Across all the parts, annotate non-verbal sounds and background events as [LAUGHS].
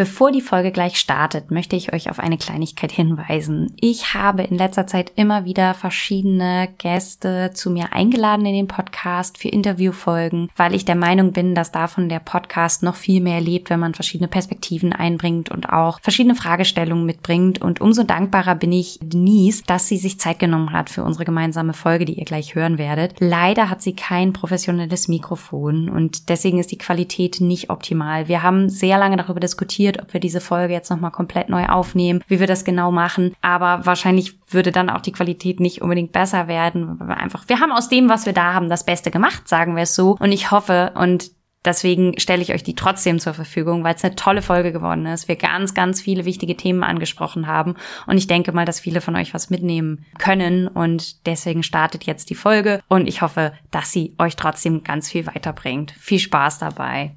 Bevor die Folge gleich startet, möchte ich euch auf eine Kleinigkeit hinweisen. Ich habe in letzter Zeit immer wieder verschiedene Gäste zu mir eingeladen in den Podcast für Interviewfolgen, weil ich der Meinung bin, dass davon der Podcast noch viel mehr lebt, wenn man verschiedene Perspektiven einbringt und auch verschiedene Fragestellungen mitbringt. Und umso dankbarer bin ich Denise, dass sie sich Zeit genommen hat für unsere gemeinsame Folge, die ihr gleich hören werdet. Leider hat sie kein professionelles Mikrofon und deswegen ist die Qualität nicht optimal. Wir haben sehr lange darüber diskutiert, ob wir diese Folge jetzt nochmal komplett neu aufnehmen, wie wir das genau machen. Aber wahrscheinlich würde dann auch die Qualität nicht unbedingt besser werden. Wir einfach, wir haben aus dem, was wir da haben, das Beste gemacht, sagen wir es so. Und ich hoffe, und Deswegen stelle ich euch die trotzdem zur Verfügung, weil es eine tolle Folge geworden ist. Wir ganz, ganz viele wichtige Themen angesprochen haben. Und ich denke mal, dass viele von euch was mitnehmen können. Und deswegen startet jetzt die Folge. Und ich hoffe, dass sie euch trotzdem ganz viel weiterbringt. Viel Spaß dabei.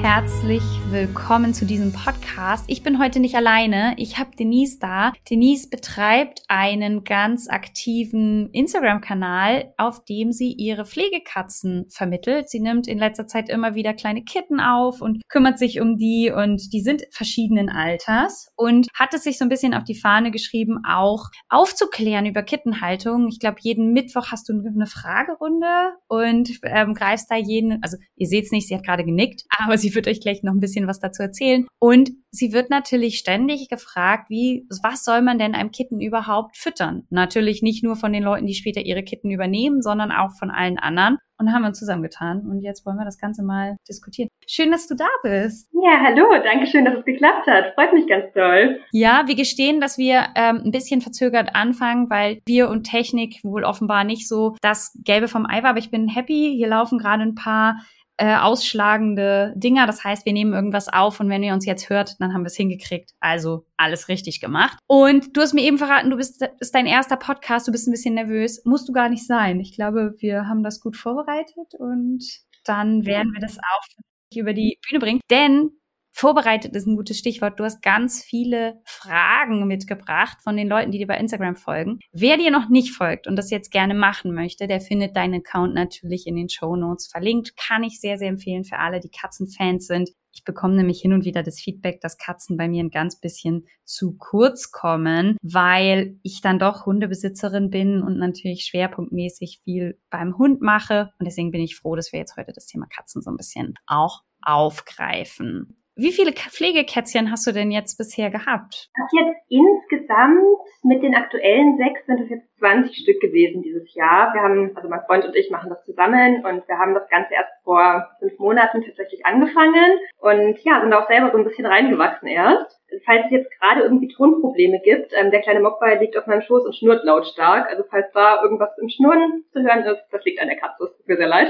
Herzlich willkommen zu diesem Podcast. Ich bin heute nicht alleine. Ich habe Denise da. Denise betreibt einen ganz aktiven Instagram-Kanal, auf dem sie ihre Pflegekatzen vermittelt. Sie nimmt in letzter Zeit immer wieder kleine Kitten auf und kümmert sich um die und die sind verschiedenen Alters und hat es sich so ein bisschen auf die Fahne geschrieben, auch aufzuklären über Kittenhaltung. Ich glaube, jeden Mittwoch hast du eine Fragerunde und ähm, greifst da jeden, also ihr seht es nicht, sie hat gerade genickt, aber sie sie wird euch gleich noch ein bisschen was dazu erzählen. Und sie wird natürlich ständig gefragt, wie, was soll man denn einem Kitten überhaupt füttern? Natürlich nicht nur von den Leuten, die später ihre Kitten übernehmen, sondern auch von allen anderen. Und haben wir uns zusammengetan. Und jetzt wollen wir das Ganze mal diskutieren. Schön, dass du da bist. Ja, hallo. Danke schön, dass es geklappt hat. Freut mich ganz doll. Ja, wir gestehen, dass wir ähm, ein bisschen verzögert anfangen, weil wir und Technik wohl offenbar nicht so das Gelbe vom Ei war. Aber ich bin happy. Hier laufen gerade ein paar äh, ausschlagende Dinger. Das heißt, wir nehmen irgendwas auf und wenn ihr uns jetzt hört, dann haben wir es hingekriegt. Also alles richtig gemacht. Und du hast mir eben verraten, du bist ist dein erster Podcast, du bist ein bisschen nervös. Musst du gar nicht sein. Ich glaube, wir haben das gut vorbereitet und dann werden wir das auch über die Bühne bringen. Denn Vorbereitet ist ein gutes Stichwort. Du hast ganz viele Fragen mitgebracht von den Leuten, die dir bei Instagram folgen. Wer dir noch nicht folgt und das jetzt gerne machen möchte, der findet deinen Account natürlich in den Show Notes verlinkt. Kann ich sehr, sehr empfehlen für alle, die Katzenfans sind. Ich bekomme nämlich hin und wieder das Feedback, dass Katzen bei mir ein ganz bisschen zu kurz kommen, weil ich dann doch Hundebesitzerin bin und natürlich schwerpunktmäßig viel beim Hund mache. Und deswegen bin ich froh, dass wir jetzt heute das Thema Katzen so ein bisschen auch aufgreifen. Wie viele Pflegekätzchen hast du denn jetzt bisher gehabt? Ich habe jetzt insgesamt mit den aktuellen sechs sind es jetzt 20 Stück gewesen dieses Jahr. Wir haben, also mein Freund und ich machen das zusammen und wir haben das Ganze erst vor fünf Monaten tatsächlich angefangen und ja, sind auch selber so ein bisschen reingewachsen erst. Falls es jetzt gerade irgendwie Tonprobleme gibt, ähm, der kleine Mogwai liegt auf meinem Schoß und schnurrt lautstark. Also falls da irgendwas im Schnurren zu hören ist, das liegt an der Katze. Es tut mir sehr leid.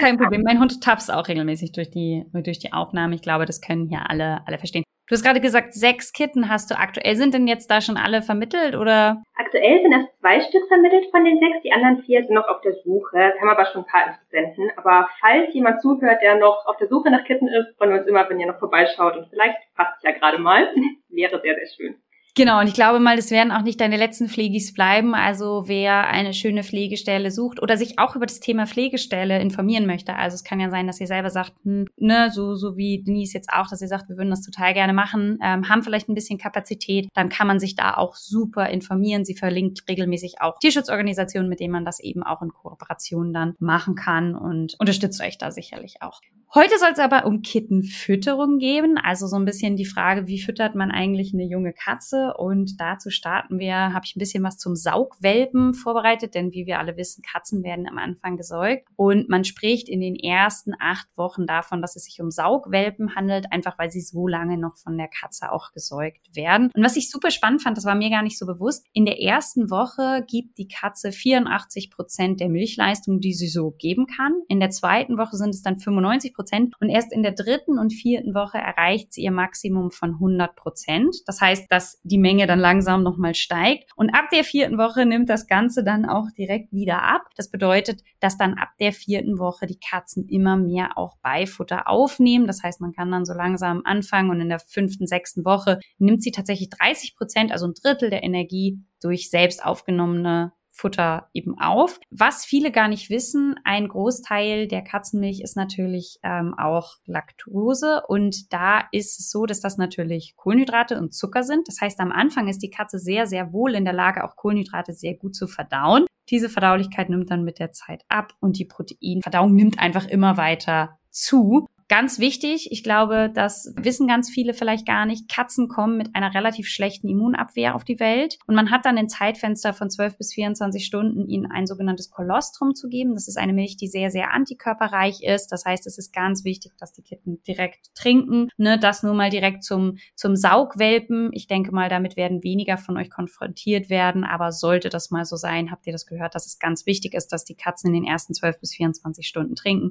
Kein Problem. Mein Hund tapst auch regelmäßig durch die, durch die Aufnahme. Ich glaube, das können hier alle, alle verstehen. Du hast gerade gesagt, sechs Kitten hast du aktuell. Sind denn jetzt da schon alle vermittelt oder? Aktuell sind erst zwei Stück vermittelt von den sechs. Die anderen vier sind noch auf der Suche. Wir haben aber schon ein paar Interessenten. Aber falls jemand zuhört, der noch auf der Suche nach Kitten ist, freuen wir uns immer, wenn ihr noch vorbeischaut und vielleicht passt es ja gerade mal. [LAUGHS] Wäre sehr, sehr schön. Genau, und ich glaube mal, das werden auch nicht deine letzten Pflegis bleiben. Also wer eine schöne Pflegestelle sucht oder sich auch über das Thema Pflegestelle informieren möchte. Also es kann ja sein, dass ihr selber sagt, hm, ne, so, so wie Denise jetzt auch, dass ihr sagt, wir würden das total gerne machen, ähm, haben vielleicht ein bisschen Kapazität, dann kann man sich da auch super informieren. Sie verlinkt regelmäßig auch Tierschutzorganisationen, mit denen man das eben auch in Kooperation dann machen kann und unterstützt euch da sicherlich auch. Heute soll es aber um Kittenfütterung gehen, also so ein bisschen die Frage, wie füttert man eigentlich eine junge Katze? Und dazu starten wir, habe ich ein bisschen was zum Saugwelpen vorbereitet, denn wie wir alle wissen, Katzen werden am Anfang gesäugt und man spricht in den ersten acht Wochen davon, dass es sich um Saugwelpen handelt, einfach weil sie so lange noch von der Katze auch gesäugt werden. Und was ich super spannend fand, das war mir gar nicht so bewusst, in der ersten Woche gibt die Katze 84 Prozent der Milchleistung, die sie so geben kann. In der zweiten Woche sind es dann 95 Prozent Prozent und erst in der dritten und vierten Woche erreicht sie ihr Maximum von 100 Prozent. Das heißt, dass die Menge dann langsam nochmal steigt und ab der vierten Woche nimmt das Ganze dann auch direkt wieder ab. Das bedeutet, dass dann ab der vierten Woche die Katzen immer mehr auch Beifutter aufnehmen. Das heißt, man kann dann so langsam anfangen und in der fünften, sechsten Woche nimmt sie tatsächlich 30 Prozent, also ein Drittel der Energie durch selbst aufgenommene Futter eben auf. Was viele gar nicht wissen, ein Großteil der Katzenmilch ist natürlich ähm, auch Laktose und da ist es so, dass das natürlich Kohlenhydrate und Zucker sind. Das heißt, am Anfang ist die Katze sehr, sehr wohl in der Lage, auch Kohlenhydrate sehr gut zu verdauen. Diese Verdaulichkeit nimmt dann mit der Zeit ab und die Proteinverdauung nimmt einfach immer weiter zu. Ganz wichtig, ich glaube, das wissen ganz viele vielleicht gar nicht. Katzen kommen mit einer relativ schlechten Immunabwehr auf die Welt und man hat dann ein Zeitfenster von 12 bis 24 Stunden, ihnen ein sogenanntes Kolostrum zu geben. Das ist eine Milch, die sehr, sehr antikörperreich ist. Das heißt, es ist ganz wichtig, dass die Kitten direkt trinken. Ne, das nur mal direkt zum, zum Saugwelpen. Ich denke mal, damit werden weniger von euch konfrontiert werden. Aber sollte das mal so sein, habt ihr das gehört, dass es ganz wichtig ist, dass die Katzen in den ersten 12 bis 24 Stunden trinken.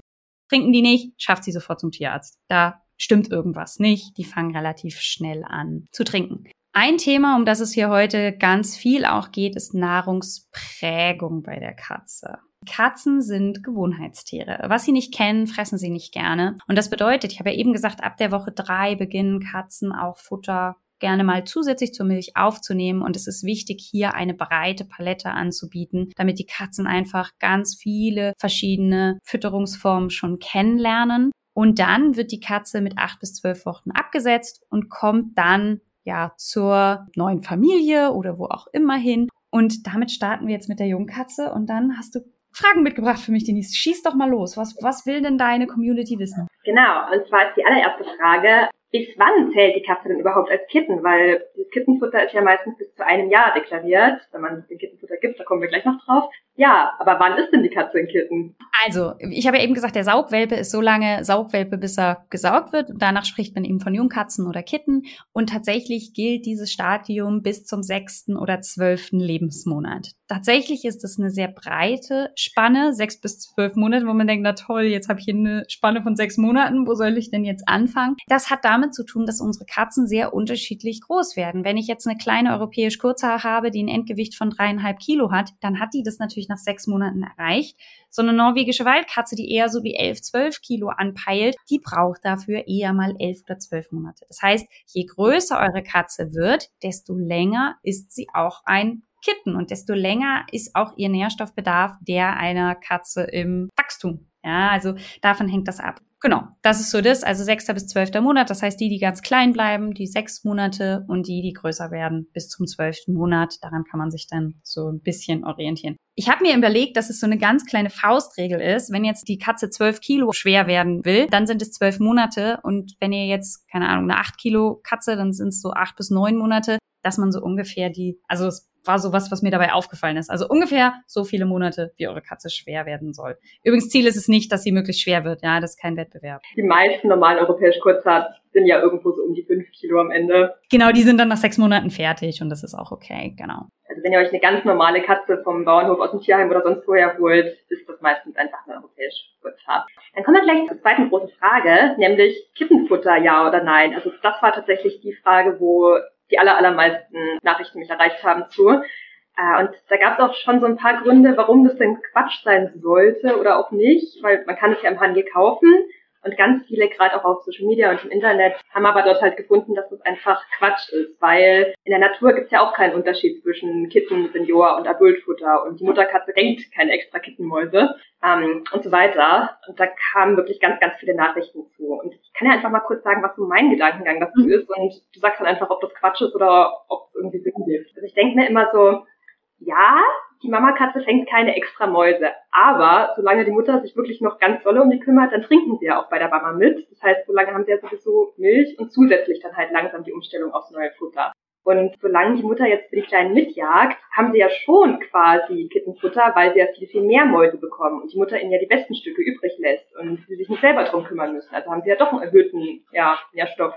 Trinken die nicht, schafft sie sofort zum Tierarzt. Da stimmt irgendwas nicht. Die fangen relativ schnell an zu trinken. Ein Thema, um das es hier heute ganz viel auch geht, ist Nahrungsprägung bei der Katze. Katzen sind Gewohnheitstiere. Was sie nicht kennen, fressen sie nicht gerne. Und das bedeutet, ich habe ja eben gesagt, ab der Woche drei beginnen Katzen auch Futter gerne mal zusätzlich zur Milch aufzunehmen. Und es ist wichtig, hier eine breite Palette anzubieten, damit die Katzen einfach ganz viele verschiedene Fütterungsformen schon kennenlernen. Und dann wird die Katze mit acht bis zwölf Wochen abgesetzt und kommt dann ja zur neuen Familie oder wo auch immer hin. Und damit starten wir jetzt mit der Jungkatze und dann hast du Fragen mitgebracht für mich, Denise. Schieß doch mal los. Was, was will denn deine Community wissen? Genau, und zwar ist die allererste Frage, bis wann zählt die Katze denn überhaupt als Kitten? Weil das Kittenfutter ist ja meistens bis zu einem Jahr deklariert, wenn man den Kittenfutter gibt, da kommen wir gleich noch drauf. Ja, aber wann ist denn die Katze ein Kitten? Also, ich habe ja eben gesagt, der Saugwelpe ist so lange Saugwelpe, bis er gesaugt wird. Danach spricht man eben von Jungkatzen oder Kitten. Und tatsächlich gilt dieses Stadium bis zum sechsten oder zwölften Lebensmonat. Tatsächlich ist es eine sehr breite Spanne, sechs bis zwölf Monate, wo man denkt, na toll, jetzt habe ich hier eine Spanne von sechs Monaten, wo soll ich denn jetzt anfangen? Das hat damit zu tun, dass unsere Katzen sehr unterschiedlich groß werden. Wenn ich jetzt eine kleine europäisch Kurzhaar habe, die ein Endgewicht von dreieinhalb Kilo hat, dann hat die das natürlich nach sechs Monaten erreicht. So eine norwegische Waldkatze, die eher so wie elf, zwölf Kilo anpeilt, die braucht dafür eher mal elf oder zwölf Monate. Das heißt, je größer eure Katze wird, desto länger ist sie auch ein Kitten und desto länger ist auch ihr Nährstoffbedarf der einer Katze im Wachstum. Ja, also davon hängt das ab. Genau, das ist so das, also sechster bis zwölfter Monat. Das heißt, die, die ganz klein bleiben, die sechs Monate und die, die größer werden, bis zum zwölften Monat. Daran kann man sich dann so ein bisschen orientieren. Ich habe mir überlegt, dass es so eine ganz kleine Faustregel ist. Wenn jetzt die Katze zwölf Kilo schwer werden will, dann sind es zwölf Monate. Und wenn ihr jetzt, keine Ahnung, eine acht Kilo Katze, dann sind es so acht bis neun Monate, dass man so ungefähr die, also es war so was, was mir dabei aufgefallen ist. Also ungefähr so viele Monate, wie eure Katze schwer werden soll. Übrigens, Ziel ist es nicht, dass sie möglichst schwer wird. Ja, das ist kein Wettbewerb. Die meisten normalen europäisch Kurzhaar sind ja irgendwo so um die fünf Kilo am Ende. Genau, die sind dann nach sechs Monaten fertig und das ist auch okay, genau. Also wenn ihr euch eine ganz normale Katze vom Bauernhof aus dem Tierheim oder sonst woher holt, ist das meistens einfach eine europäisch Kurzhaar. Dann kommen wir gleich zur zweiten großen Frage, nämlich Kittenfutter, ja oder nein. Also das war tatsächlich die Frage, wo die aller, allermeisten Nachrichten mich erreicht haben zu. Äh, und da gab es auch schon so ein paar Gründe, warum das denn Quatsch sein sollte oder auch nicht, weil man kann es ja im Handel kaufen. Und ganz viele, gerade auch auf Social Media und im Internet, haben aber dort halt gefunden, dass das einfach Quatsch ist, weil in der Natur gibt es ja auch keinen Unterschied zwischen Kitten, Senior und Adultfutter und die Mutterkatze denkt keine extra Kittenmäuse ähm, und so weiter. Und da kamen wirklich ganz, ganz viele Nachrichten zu. Und ich kann ja einfach mal kurz sagen, was so mein Gedankengang dazu mhm. ist und du sagst dann einfach, ob das Quatsch ist oder ob es irgendwie Sinn gibt. Also ich denke mir immer so, ja, die Mamakatze fängt keine extra Mäuse. Aber solange die Mutter sich wirklich noch ganz dolle um die kümmert, dann trinken sie ja auch bei der Mama mit. Das heißt, solange haben sie ja sowieso Milch und zusätzlich dann halt langsam die Umstellung aufs neue Futter. Und solange die Mutter jetzt für die Kleinen mitjagt, haben sie ja schon quasi Kittenfutter, weil sie ja viel, viel mehr Mäuse bekommen und die Mutter ihnen ja die besten Stücke übrig lässt und sie sich nicht selber drum kümmern müssen. Also haben sie ja doch einen erhöhten ja, Nährstoff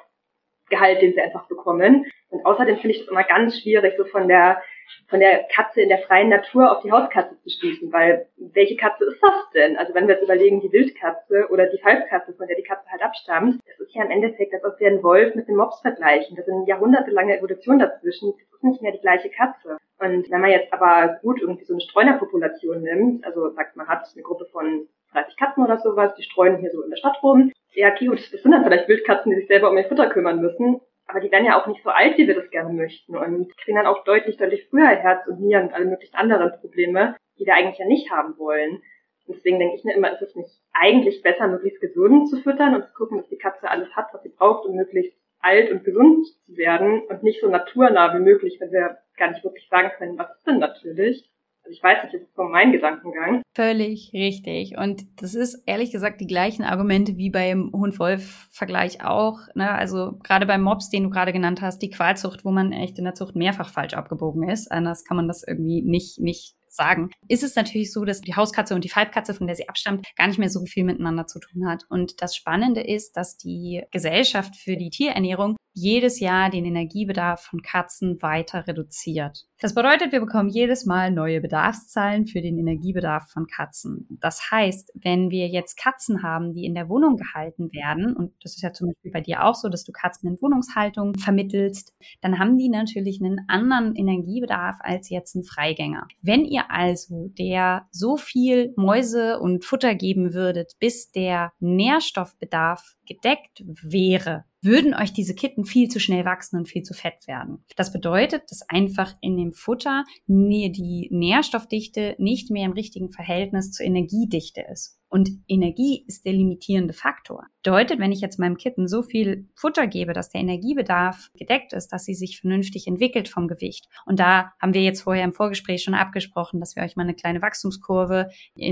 Gehalt, den sie einfach bekommen. Und außerdem finde ich es immer ganz schwierig, so von der von der Katze in der freien Natur auf die Hauskatze zu schließen, weil welche Katze ist das denn? Also wenn wir jetzt überlegen, die Wildkatze oder die Halbkatze, von der die Katze halt abstammt, das ist ja im Endeffekt, als ob wir einen Wolf mit dem Mops vergleichen. Das sind jahrhundertelange Evolution dazwischen. Das ist nicht mehr die gleiche Katze. Und wenn man jetzt aber gut irgendwie so eine Streunerpopulation nimmt, also sagt man hat eine Gruppe von 30 Katzen oder sowas, die streuen hier so in der Stadt rum. Ja, gut, das sind dann vielleicht Wildkatzen, die sich selber um ihr Futter kümmern müssen. Aber die werden ja auch nicht so alt, wie wir das gerne möchten und kriegen dann auch deutlich, deutlich früher Herz und Nieren und alle möglichen anderen Probleme, die wir eigentlich ja nicht haben wollen. Und deswegen denke ich mir immer, ist es nicht eigentlich besser, möglichst gesund zu füttern und zu gucken, dass die Katze alles hat, was sie braucht, um möglichst alt und gesund zu werden und nicht so naturnah wie möglich, wenn wir gar nicht wirklich sagen können, was ist denn natürlich. Also ich weiß nicht, ist von meinem Gedankengang. Völlig richtig. Und das ist ehrlich gesagt die gleichen Argumente wie beim Hund-Wolf-Vergleich auch. Ne? Also gerade beim Mops, den du gerade genannt hast, die Qualzucht, wo man echt in der Zucht mehrfach falsch abgebogen ist. Anders kann man das irgendwie nicht, nicht sagen, ist es natürlich so, dass die Hauskatze und die Falbkatze, von der sie abstammt, gar nicht mehr so viel miteinander zu tun hat. Und das Spannende ist, dass die Gesellschaft für die Tierernährung jedes Jahr den Energiebedarf von Katzen weiter reduziert. Das bedeutet, wir bekommen jedes Mal neue Bedarfszahlen für den Energiebedarf von Katzen. Das heißt, wenn wir jetzt Katzen haben, die in der Wohnung gehalten werden, und das ist ja zum Beispiel bei dir auch so, dass du Katzen in Wohnungshaltung vermittelst, dann haben die natürlich einen anderen Energiebedarf als jetzt ein Freigänger. Wenn ihr also der so viel Mäuse und Futter geben würdet, bis der Nährstoffbedarf gedeckt wäre, würden euch diese Kitten viel zu schnell wachsen und viel zu fett werden. Das bedeutet, dass einfach in dem Futter die Nährstoffdichte nicht mehr im richtigen Verhältnis zur Energiedichte ist. Und Energie ist der limitierende Faktor. Bedeutet, wenn ich jetzt meinem Kitten so viel Futter gebe, dass der Energiebedarf gedeckt ist, dass sie sich vernünftig entwickelt vom Gewicht. Und da haben wir jetzt vorher im Vorgespräch schon abgesprochen, dass wir euch mal eine kleine Wachstumskurve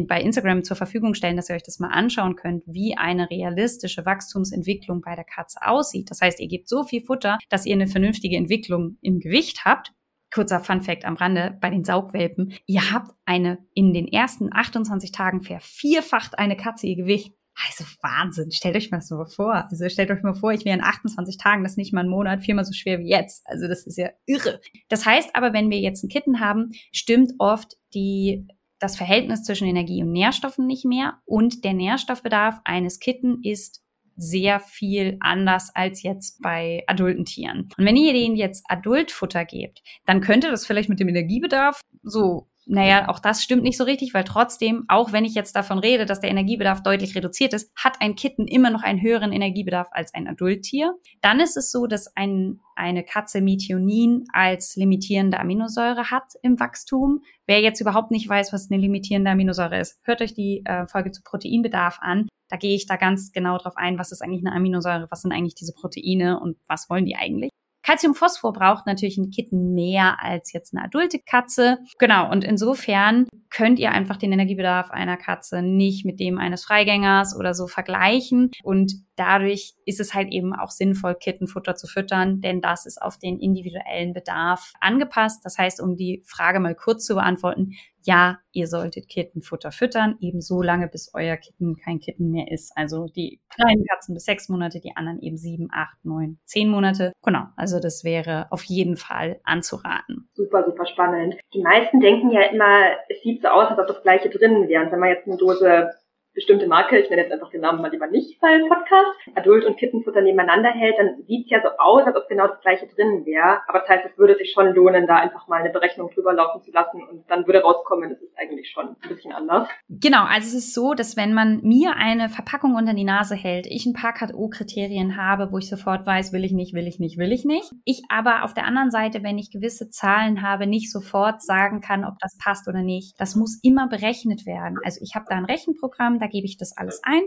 bei Instagram zur Verfügung stellen, dass ihr euch das mal anschauen könnt, wie eine realistische Wachstumsentwicklung bei der Katze aussieht. Das heißt, ihr gebt so viel Futter, dass ihr eine vernünftige Entwicklung im Gewicht habt kurzer Fun Fact am Rande bei den Saugwelpen. Ihr habt eine in den ersten 28 Tagen vervierfacht eine Katze ihr Gewicht. Also Wahnsinn. Stellt euch mal das mal vor. Also stellt euch mal vor, ich wäre in 28 Tagen, das ist nicht mal ein Monat, viermal so schwer wie jetzt. Also das ist ja irre. Das heißt aber, wenn wir jetzt ein Kitten haben, stimmt oft die das Verhältnis zwischen Energie und Nährstoffen nicht mehr und der Nährstoffbedarf eines Kitten ist sehr viel anders als jetzt bei adulten Tieren. Und wenn ihr denen jetzt Adultfutter gebt, dann könnte das vielleicht mit dem Energiebedarf so naja, auch das stimmt nicht so richtig, weil trotzdem, auch wenn ich jetzt davon rede, dass der Energiebedarf deutlich reduziert ist, hat ein Kitten immer noch einen höheren Energiebedarf als ein Adulttier. Dann ist es so, dass ein, eine Katze Methionin als limitierende Aminosäure hat im Wachstum. Wer jetzt überhaupt nicht weiß, was eine limitierende Aminosäure ist, hört euch die äh, Folge zu Proteinbedarf an. Da gehe ich da ganz genau drauf ein, was ist eigentlich eine Aminosäure, was sind eigentlich diese Proteine und was wollen die eigentlich. Calciumphosphor braucht natürlich ein Kitten mehr als jetzt eine adulte Katze. Genau, und insofern könnt ihr einfach den Energiebedarf einer Katze nicht mit dem eines Freigängers oder so vergleichen. Und dadurch ist es halt eben auch sinnvoll, Kittenfutter zu füttern, denn das ist auf den individuellen Bedarf angepasst. Das heißt, um die Frage mal kurz zu beantworten, ja, ihr solltet Kittenfutter füttern, eben so lange, bis euer Kitten kein Kitten mehr ist. Also die kleinen Katzen bis sechs Monate, die anderen eben sieben, acht, neun, zehn Monate. Genau, also das wäre auf jeden Fall anzuraten. Super, super spannend. Die meisten denken ja immer, es sieht so aus, als ob das gleiche drin wäre. Und wenn man jetzt eine Dose bestimmte Marke, ich nenne jetzt einfach den Namen mal lieber nicht beim Podcast, Adult- und Kittenfutter nebeneinander hält, dann sieht es ja so aus, als ob genau das gleiche drin wäre. Aber das heißt, es würde sich schon lohnen, da einfach mal eine Berechnung drüber laufen zu lassen und dann würde rauskommen, es ist eigentlich schon ein bisschen anders. Genau, also es ist so, dass wenn man mir eine Verpackung unter die Nase hält, ich ein paar KO-Kriterien habe, wo ich sofort weiß, will ich nicht, will ich nicht, will ich nicht. Ich aber auf der anderen Seite, wenn ich gewisse Zahlen habe, nicht sofort sagen kann, ob das passt oder nicht. Das muss immer berechnet werden. Also ich habe da ein Rechenprogramm, da gebe ich das alles ein.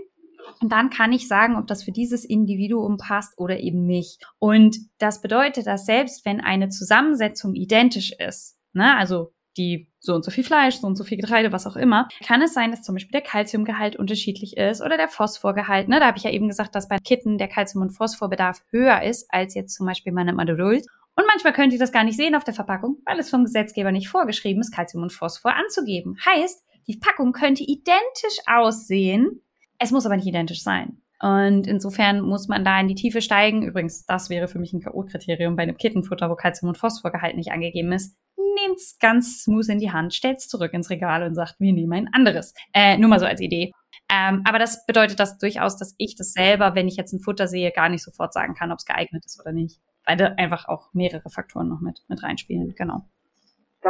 Und dann kann ich sagen, ob das für dieses Individuum passt oder eben nicht. Und das bedeutet, dass selbst wenn eine Zusammensetzung identisch ist, ne, also die so und so viel Fleisch, so und so viel Getreide, was auch immer, kann es sein, dass zum Beispiel der Kalziumgehalt unterschiedlich ist oder der Phosphorgehalt. Ne? Da habe ich ja eben gesagt, dass bei Kitten der Kalzium- und Phosphorbedarf höher ist als jetzt zum Beispiel bei einem Adult. Und manchmal könnt ihr das gar nicht sehen auf der Verpackung, weil es vom Gesetzgeber nicht vorgeschrieben ist, Kalzium und Phosphor anzugeben. Heißt, die Packung könnte identisch aussehen, es muss aber nicht identisch sein. Und insofern muss man da in die Tiefe steigen. Übrigens, das wäre für mich ein K.O.-Kriterium bei einem Kittenfutter, wo Calcium- und Phosphorgehalt nicht angegeben ist. Nehmt's ganz smooth in die Hand, stellt's zurück ins Regal und sagt, wir nehmen ein anderes. Äh, nur mal so als Idee. Ähm, aber das bedeutet das durchaus, dass ich das selber, wenn ich jetzt ein Futter sehe, gar nicht sofort sagen kann, ob es geeignet ist oder nicht. Weil da einfach auch mehrere Faktoren noch mit, mit reinspielen. Genau.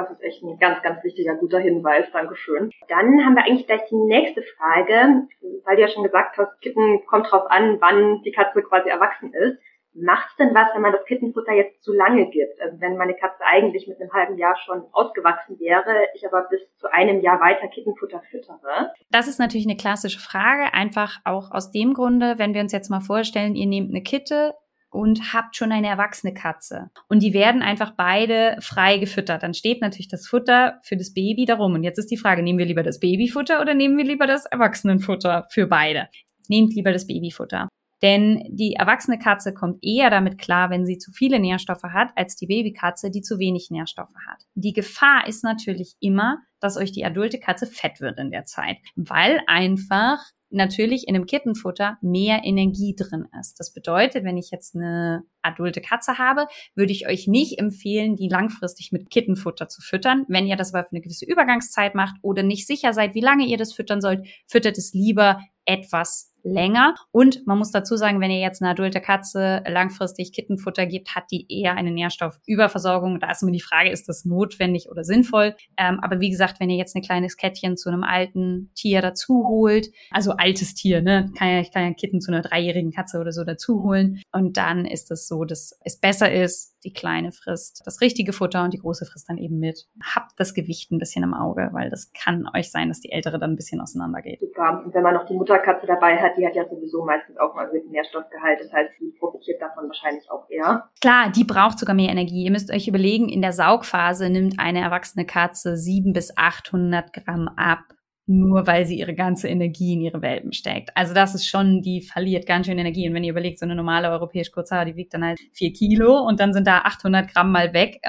Das ist echt ein ganz, ganz wichtiger, guter Hinweis. Dankeschön. Dann haben wir eigentlich gleich die nächste Frage, weil du ja schon gesagt hast, Kippen kommt drauf an, wann die Katze quasi erwachsen ist. Macht es denn was, wenn man das Kittenfutter jetzt zu lange gibt? Also wenn meine Katze eigentlich mit einem halben Jahr schon ausgewachsen wäre, ich aber bis zu einem Jahr weiter Kittenfutter füttere? Das ist natürlich eine klassische Frage, einfach auch aus dem Grunde, wenn wir uns jetzt mal vorstellen, ihr nehmt eine Kitte, und habt schon eine erwachsene Katze. Und die werden einfach beide frei gefüttert. Dann steht natürlich das Futter für das Baby darum. Und jetzt ist die Frage, nehmen wir lieber das Babyfutter oder nehmen wir lieber das Erwachsenenfutter für beide? Nehmt lieber das Babyfutter. Denn die erwachsene Katze kommt eher damit klar, wenn sie zu viele Nährstoffe hat, als die Babykatze, die zu wenig Nährstoffe hat. Die Gefahr ist natürlich immer, dass euch die adulte Katze fett wird in der Zeit, weil einfach natürlich in einem Kittenfutter mehr Energie drin ist. Das bedeutet, wenn ich jetzt eine adulte Katze habe, würde ich euch nicht empfehlen, die langfristig mit Kittenfutter zu füttern. Wenn ihr das aber für eine gewisse Übergangszeit macht oder nicht sicher seid, wie lange ihr das füttern sollt, füttert es lieber etwas länger. Und man muss dazu sagen, wenn ihr jetzt eine adulte Katze langfristig Kittenfutter gibt, hat die eher eine Nährstoffüberversorgung. Da ist immer die Frage, ist das notwendig oder sinnvoll? Ähm, aber wie gesagt, wenn ihr jetzt ein kleines Kettchen zu einem alten Tier dazu holt, also altes Tier, ne, kann ja, ich kann ja Kitten zu einer dreijährigen Katze oder so dazu holen. Und dann ist es so, dass es besser ist, die Kleine frisst das richtige Futter und die Große frisst dann eben mit. Habt das Gewicht ein bisschen im Auge, weil das kann euch sein, dass die Ältere dann ein bisschen auseinandergeht. Super. Und wenn man noch die Mutterkatze dabei hat, die hat ja sowieso meistens auch mal mit Nährstoffgehalt. Das heißt, die profitiert davon wahrscheinlich auch eher. Klar, die braucht sogar mehr Energie. Ihr müsst euch überlegen, in der Saugphase nimmt eine erwachsene Katze sieben bis 800 Gramm ab nur weil sie ihre ganze Energie in ihre Welpen steckt. Also das ist schon, die verliert ganz schön Energie. Und wenn ihr überlegt, so eine normale europäische Kurzhaar, die wiegt dann halt vier Kilo und dann sind da 800 Gramm mal weg.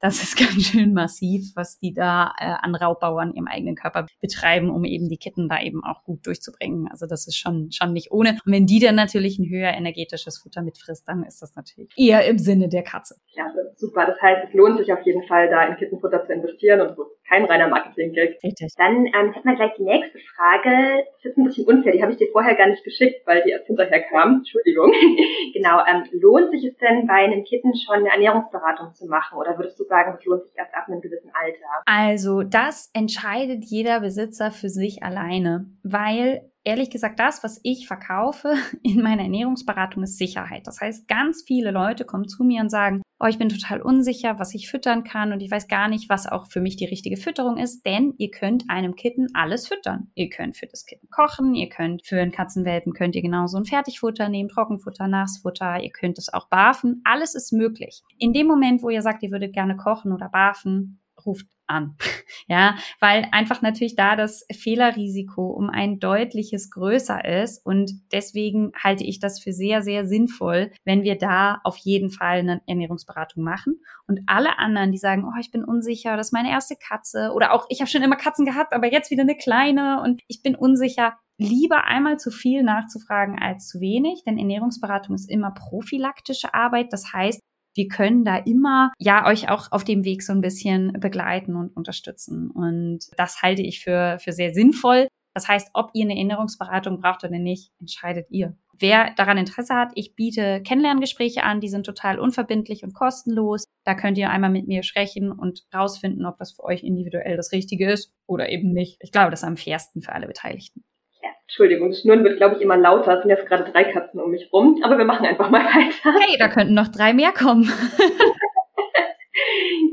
Das ist [LAUGHS] ganz schön massiv, was die da äh, an Raubbau an ihrem eigenen Körper betreiben, um eben die Kitten da eben auch gut durchzubringen. Also das ist schon, schon nicht ohne. Und wenn die dann natürlich ein höher energetisches Futter mitfrisst, dann ist das natürlich eher im Sinne der Katze. Ja, super. Das heißt, es lohnt sich auf jeden Fall, da in Kittenfutter zu investieren und so kein reiner Marketing-Gag. Richtig. Dann ähm, hätten wir gleich die nächste Frage. Das ist ein bisschen unfair, die habe ich dir vorher gar nicht geschickt, weil die erst hinterher kam. Entschuldigung. [LAUGHS] genau. Ähm, lohnt sich es denn bei einem Kitten schon eine Ernährungsberatung zu machen oder würdest du sagen, es lohnt sich erst ab einem gewissen Alter? Also das entscheidet jeder Besitzer für sich alleine, weil ehrlich gesagt, das, was ich verkaufe [LAUGHS] in meiner Ernährungsberatung, ist Sicherheit. Das heißt, ganz viele Leute kommen zu mir und sagen, oh, ich bin total unsicher, was ich füttern kann und ich weiß gar nicht, was auch für mich die richtige Fütterung ist, denn ihr könnt einem Kitten alles füttern. Ihr könnt für das Kitten kochen, ihr könnt für einen Katzenwelpen könnt ihr genauso ein Fertigfutter nehmen, Trockenfutter, Nassfutter, ihr könnt es auch barfen. Alles ist möglich. In dem Moment, wo ihr sagt, ihr würdet gerne kochen oder barfen, ruft an. [LAUGHS] Ja, weil einfach natürlich da das Fehlerrisiko um ein deutliches größer ist und deswegen halte ich das für sehr, sehr sinnvoll, wenn wir da auf jeden Fall eine Ernährungsberatung machen und alle anderen, die sagen, oh, ich bin unsicher, das ist meine erste Katze oder auch ich habe schon immer Katzen gehabt, aber jetzt wieder eine kleine und ich bin unsicher, lieber einmal zu viel nachzufragen als zu wenig, denn Ernährungsberatung ist immer prophylaktische Arbeit. Das heißt, wir können da immer ja euch auch auf dem Weg so ein bisschen begleiten und unterstützen. Und das halte ich für, für sehr sinnvoll. Das heißt, ob ihr eine Erinnerungsberatung braucht oder nicht, entscheidet ihr. Wer daran Interesse hat, ich biete Kennenlerngespräche an, die sind total unverbindlich und kostenlos. Da könnt ihr einmal mit mir sprechen und rausfinden, ob das für euch individuell das Richtige ist oder eben nicht. Ich glaube, das ist am fairsten für alle Beteiligten. Entschuldigung, das Schnurren wird, glaube ich, immer lauter. Es sind jetzt gerade drei Katzen um mich rum, aber wir machen einfach mal [LAUGHS] weiter. Hey, da könnten noch drei mehr kommen. [LAUGHS]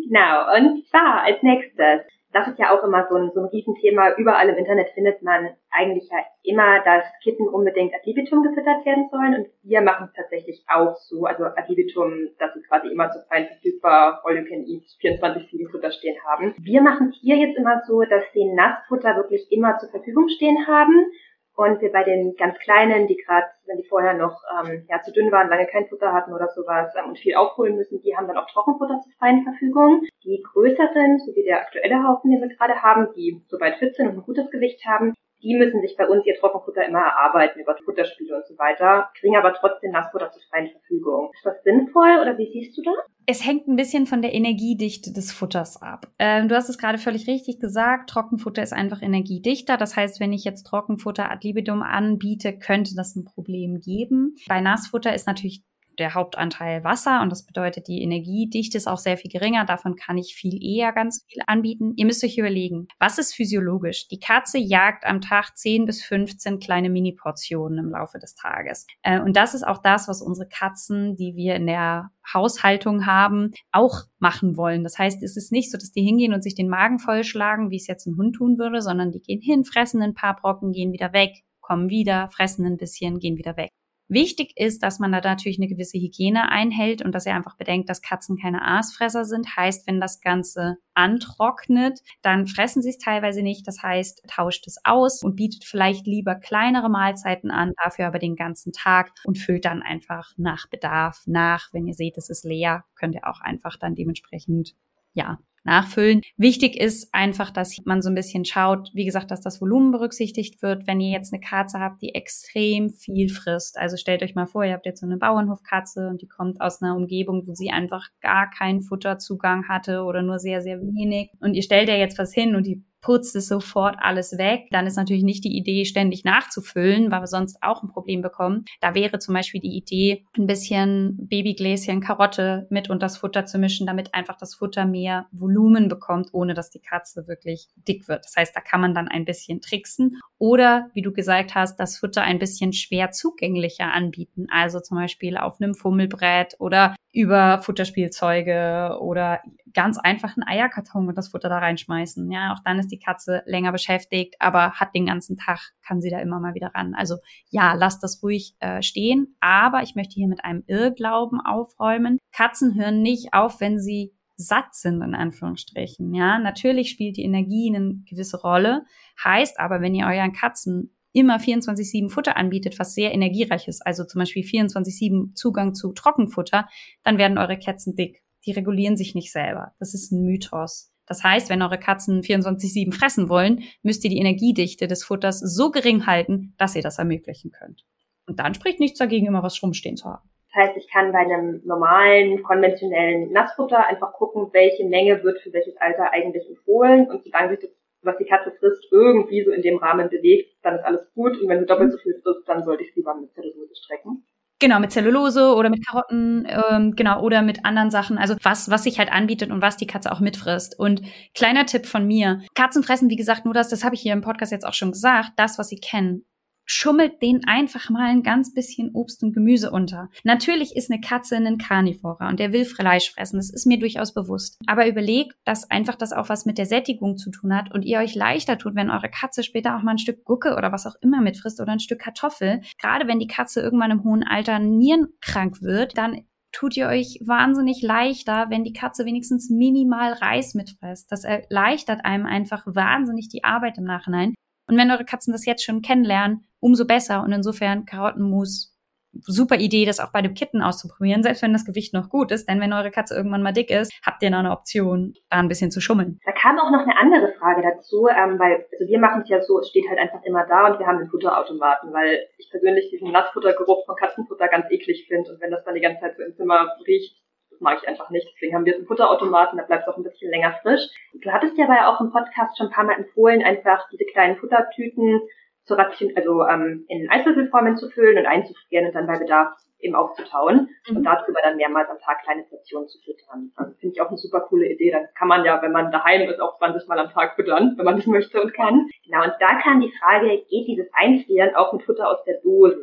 genau, und zwar als nächstes, das ist ja auch immer so ein, so ein Riesenthema, überall im Internet findet man eigentlich ja immer, dass Kitten unbedingt ad libitum gefüttert werden sollen und wir machen es tatsächlich auch so, also ad libitum, dass sie quasi immer zu fein verfügbar, all you can eat, 24-7 Futter stehen haben. Wir machen es hier jetzt immer so, dass sie Nassfutter wirklich immer zur Verfügung stehen haben und wir bei den ganz Kleinen, die gerade, wenn die vorher noch ähm, ja, zu dünn waren, lange kein Futter hatten oder sowas ähm, und viel aufholen müssen, die haben dann auch Trockenfutter zur freien Verfügung. Die größeren, so wie der aktuelle Haufen, den wir gerade haben, die soweit fit sind und ein gutes Gewicht haben, die müssen sich bei uns ihr Trockenfutter immer erarbeiten über Futterspiele und so weiter, kriegen aber trotzdem Nassfutter zur freien Verfügung. Ist das sinnvoll oder wie siehst du das? Es hängt ein bisschen von der Energiedichte des Futters ab. Ähm, du hast es gerade völlig richtig gesagt. Trockenfutter ist einfach energiedichter. Das heißt, wenn ich jetzt Trockenfutter ad libidum anbiete, könnte das ein Problem geben. Bei Nassfutter ist natürlich der Hauptanteil Wasser und das bedeutet, die Energiedichte ist auch sehr viel geringer. Davon kann ich viel eher ganz viel anbieten. Ihr müsst euch überlegen, was ist physiologisch? Die Katze jagt am Tag 10 bis 15 kleine Mini-Portionen im Laufe des Tages. Äh, und das ist auch das, was unsere Katzen, die wir in der Haushaltung haben, auch machen wollen. Das heißt, es ist nicht so, dass die hingehen und sich den Magen vollschlagen, wie es jetzt ein Hund tun würde, sondern die gehen hin, fressen ein paar Brocken, gehen wieder weg, kommen wieder, fressen ein bisschen, gehen wieder weg. Wichtig ist, dass man da natürlich eine gewisse Hygiene einhält und dass ihr einfach bedenkt, dass Katzen keine Aasfresser sind. Heißt, wenn das Ganze antrocknet, dann fressen sie es teilweise nicht. Das heißt, tauscht es aus und bietet vielleicht lieber kleinere Mahlzeiten an, dafür aber den ganzen Tag und füllt dann einfach nach Bedarf nach. Wenn ihr seht, es ist leer, könnt ihr auch einfach dann dementsprechend ja, nachfüllen. Wichtig ist einfach, dass man so ein bisschen schaut, wie gesagt, dass das Volumen berücksichtigt wird. Wenn ihr jetzt eine Katze habt, die extrem viel frisst, also stellt euch mal vor, ihr habt jetzt so eine Bauernhofkatze und die kommt aus einer Umgebung, wo sie einfach gar keinen Futterzugang hatte oder nur sehr, sehr wenig und ihr stellt ja jetzt was hin und die putzt es sofort alles weg. Dann ist natürlich nicht die Idee, ständig nachzufüllen, weil wir sonst auch ein Problem bekommen. Da wäre zum Beispiel die Idee, ein bisschen Babygläschen Karotte mit und das Futter zu mischen, damit einfach das Futter mehr Volumen bekommt, ohne dass die Katze wirklich dick wird. Das heißt, da kann man dann ein bisschen tricksen oder, wie du gesagt hast, das Futter ein bisschen schwer zugänglicher anbieten. Also zum Beispiel auf einem Fummelbrett oder über Futterspielzeuge oder ganz einfach einen Eierkarton und das Futter da reinschmeißen. Ja, auch dann ist die Katze länger beschäftigt, aber hat den ganzen Tag, kann sie da immer mal wieder ran. Also ja, lasst das ruhig äh, stehen, aber ich möchte hier mit einem Irrglauben aufräumen. Katzen hören nicht auf, wenn sie satt sind, in Anführungsstrichen. Ja, natürlich spielt die Energie eine gewisse Rolle. Heißt aber, wenn ihr euren Katzen immer 24-7 Futter anbietet, was sehr energiereich ist, also zum Beispiel 24-7 Zugang zu Trockenfutter, dann werden eure Katzen dick. Die regulieren sich nicht selber. Das ist ein Mythos. Das heißt, wenn eure Katzen 24-7 fressen wollen, müsst ihr die Energiedichte des Futters so gering halten, dass ihr das ermöglichen könnt. Und dann spricht nichts dagegen, immer was rumstehen zu haben. Das heißt, ich kann bei einem normalen, konventionellen Nassfutter einfach gucken, welche Menge wird für welches Alter eigentlich empfohlen. Und solange sich das, was die Katze frisst, irgendwie so in dem Rahmen bewegt, dann ist alles gut. Und wenn du doppelt so viel frisst, dann sollte ich es lieber mit Zellulose strecken. Genau, mit Zellulose oder mit Karotten, ähm, genau, oder mit anderen Sachen. Also was, was sich halt anbietet und was die Katze auch mitfrisst. Und kleiner Tipp von mir. Katzen fressen, wie gesagt, nur das, das habe ich hier im Podcast jetzt auch schon gesagt, das, was sie kennen schummelt denen einfach mal ein ganz bisschen Obst und Gemüse unter. Natürlich ist eine Katze ein Karnivorer und der will Fleisch fressen, das ist mir durchaus bewusst. Aber überlegt, dass einfach das auch was mit der Sättigung zu tun hat und ihr euch leichter tut, wenn eure Katze später auch mal ein Stück Gucke oder was auch immer mitfrisst oder ein Stück Kartoffel. Gerade wenn die Katze irgendwann im hohen Alter nierenkrank wird, dann tut ihr euch wahnsinnig leichter, wenn die Katze wenigstens minimal Reis mitfrisst. Das erleichtert einem einfach wahnsinnig die Arbeit im Nachhinein. Und wenn eure Katzen das jetzt schon kennenlernen, umso besser. Und insofern Karottenmus, super Idee, das auch bei dem Kitten auszuprobieren, selbst wenn das Gewicht noch gut ist. Denn wenn eure Katze irgendwann mal dick ist, habt ihr noch eine Option, da ein bisschen zu schummeln. Da kam auch noch eine andere Frage dazu, ähm, weil also wir machen es ja so, es steht halt einfach immer da und wir haben den Futterautomaten, weil ich persönlich diesen Nassfuttergeruch von Katzenfutter ganz eklig finde. Und wenn das dann die ganze Zeit so im Zimmer riecht, mag ich einfach nicht. Deswegen haben wir jetzt einen Futterautomaten, da bleibt es auch ein bisschen länger frisch. Du hattest ja aber ja auch im Podcast schon ein paar Mal empfohlen, einfach diese kleinen Futtertüten zur Ration, also ähm, in Eiswürfelformen zu füllen und einzufrieren und dann bei Bedarf eben aufzutauen mhm. und darüber dann mehrmals am Tag kleine Portionen zu füttern. Also finde ich auch eine super coole Idee. Dann kann man ja, wenn man daheim ist, auch 20 Mal am Tag füttern, wenn man das möchte und kann. Genau, und da kam die Frage, geht dieses Einfrieren auch mit Futter aus der Dose?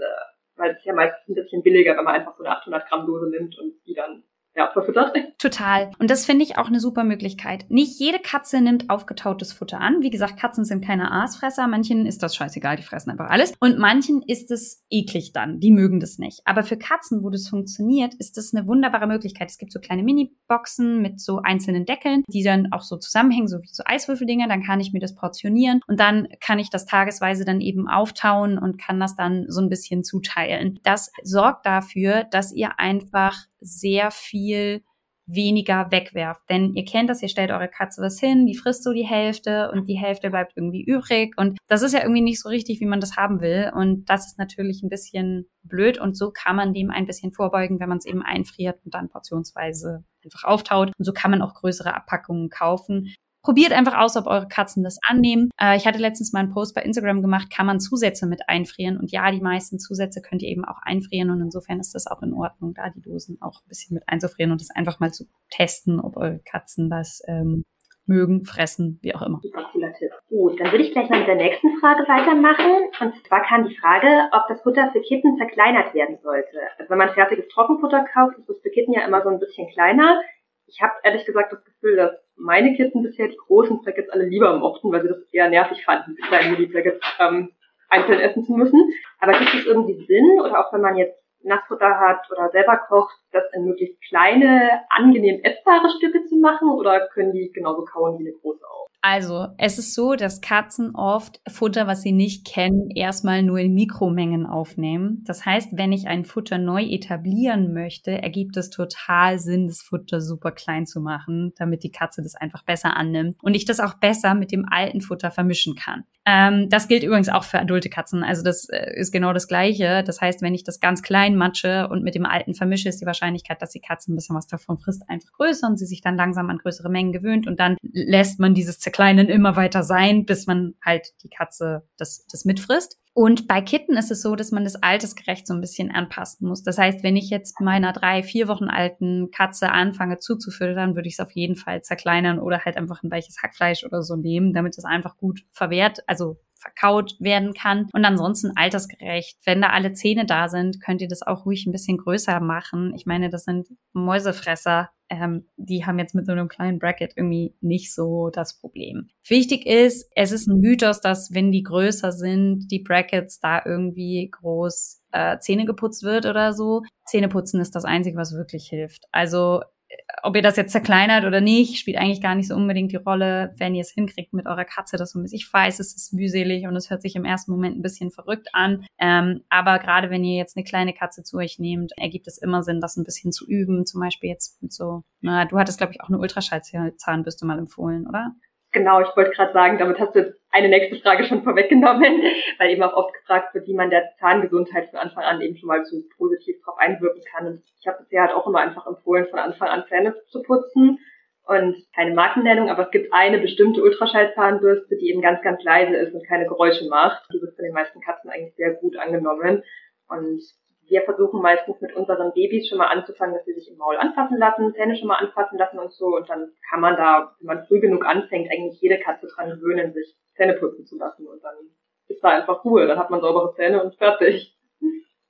Weil es ist ja meistens ein bisschen billiger, wenn man einfach so eine 800 Gramm Dose nimmt und die dann ja, verfüttert. Total. Und das finde ich auch eine super Möglichkeit. Nicht jede Katze nimmt aufgetautes Futter an. Wie gesagt, Katzen sind keine Aasfresser. Manchen ist das scheißegal, die fressen einfach alles. Und manchen ist es eklig dann. Die mögen das nicht. Aber für Katzen, wo das funktioniert, ist das eine wunderbare Möglichkeit. Es gibt so kleine Mini-Boxen mit so einzelnen Deckeln, die dann auch so zusammenhängen, so wie so Eiswürfeldinger. Dann kann ich mir das portionieren und dann kann ich das tagesweise dann eben auftauen und kann das dann so ein bisschen zuteilen. Das sorgt dafür, dass ihr einfach sehr viel weniger wegwerft. Denn ihr kennt das, ihr stellt eure Katze was hin, die frisst so die Hälfte und die Hälfte bleibt irgendwie übrig. Und das ist ja irgendwie nicht so richtig, wie man das haben will. Und das ist natürlich ein bisschen blöd. Und so kann man dem ein bisschen vorbeugen, wenn man es eben einfriert und dann portionsweise einfach auftaut. Und so kann man auch größere Abpackungen kaufen. Probiert einfach aus, ob eure Katzen das annehmen. Äh, ich hatte letztens mal einen Post bei Instagram gemacht, kann man Zusätze mit einfrieren. Und ja, die meisten Zusätze könnt ihr eben auch einfrieren. Und insofern ist das auch in Ordnung, da die Dosen auch ein bisschen mit einzufrieren und das einfach mal zu testen, ob eure Katzen das ähm, mögen, fressen, wie auch immer. Gut, dann würde ich gleich mal mit der nächsten Frage weitermachen. Und zwar kam die Frage, ob das Futter für Kitten zerkleinert werden sollte. Also wenn man fertiges Trockenfutter kauft, ist das für Kitten ja immer so ein bisschen kleiner. Ich habe ehrlich gesagt das Gefühl, dass meine Kitten bisher die großen Packets alle lieber mochten, weil sie das eher nervig fanden, die kleinen Mini-Packets ähm, einzeln essen zu müssen. Aber gibt es irgendwie Sinn, oder auch wenn man jetzt Nassfutter hat oder selber kocht, das in möglichst kleine, angenehm essbare Stücke zu machen, oder können die genauso kauen wie eine große auch? Also, es ist so, dass Katzen oft Futter, was sie nicht kennen, erstmal nur in Mikromengen aufnehmen. Das heißt, wenn ich ein Futter neu etablieren möchte, ergibt es total Sinn, das Futter super klein zu machen, damit die Katze das einfach besser annimmt und ich das auch besser mit dem alten Futter vermischen kann. Ähm, das gilt übrigens auch für adulte Katzen. Also das äh, ist genau das Gleiche. Das heißt, wenn ich das ganz klein matsche und mit dem alten vermische, ist die Wahrscheinlichkeit, dass die Katze ein bisschen was davon frisst, einfach größer und sie sich dann langsam an größere Mengen gewöhnt und dann lässt man dieses Zerkleinen immer weiter sein, bis man halt die Katze das, das mitfrisst. Und bei Kitten ist es so, dass man das altersgerecht so ein bisschen anpassen muss. Das heißt, wenn ich jetzt meiner drei, vier Wochen alten Katze anfange zuzufüttern, würde ich es auf jeden Fall zerkleinern oder halt einfach ein weiches Hackfleisch oder so nehmen, damit es einfach gut verwehrt, also verkaut werden kann. Und ansonsten altersgerecht. Wenn da alle Zähne da sind, könnt ihr das auch ruhig ein bisschen größer machen. Ich meine, das sind Mäusefresser ähm, die haben jetzt mit so einem kleinen Bracket irgendwie nicht so das Problem. Wichtig ist, es ist ein Mythos, dass wenn die größer sind, die Brackets da irgendwie groß äh, Zähne geputzt wird oder so. Zähneputzen ist das Einzige, was wirklich hilft. Also ob ihr das jetzt zerkleinert oder nicht, spielt eigentlich gar nicht so unbedingt die Rolle, wenn ihr es hinkriegt mit eurer Katze, das bisschen. Ich weiß, es ist mühselig und es hört sich im ersten Moment ein bisschen verrückt an. Ähm, aber gerade wenn ihr jetzt eine kleine Katze zu euch nehmt, ergibt es immer Sinn, das ein bisschen zu üben. Zum Beispiel jetzt mit so, na, du hattest, glaube ich, auch eine Ultraschallzahnbürste mal empfohlen, oder? Genau, ich wollte gerade sagen, damit hast du jetzt eine nächste Frage schon vorweggenommen, [LAUGHS] weil eben auch oft gefragt wird, wie man der Zahngesundheit von Anfang an eben schon mal so positiv drauf einwirken kann. Und ich habe bisher halt auch immer einfach empfohlen, von Anfang an Zähne zu putzen und keine Markennennung, aber es gibt eine bestimmte Ultraschallzahnbürste, die eben ganz, ganz leise ist und keine Geräusche macht. Die wird von den meisten Katzen eigentlich sehr gut angenommen. Und wir versuchen meistens mit unseren Babys schon mal anzufangen, dass sie sich im Maul anfassen lassen, Zähne schon mal anfassen lassen und so. Und dann kann man da, wenn man früh genug anfängt, eigentlich jede Katze dran gewöhnen, sich Zähne putzen zu lassen. Und dann ist da einfach Ruhe. Dann hat man saubere Zähne und fertig.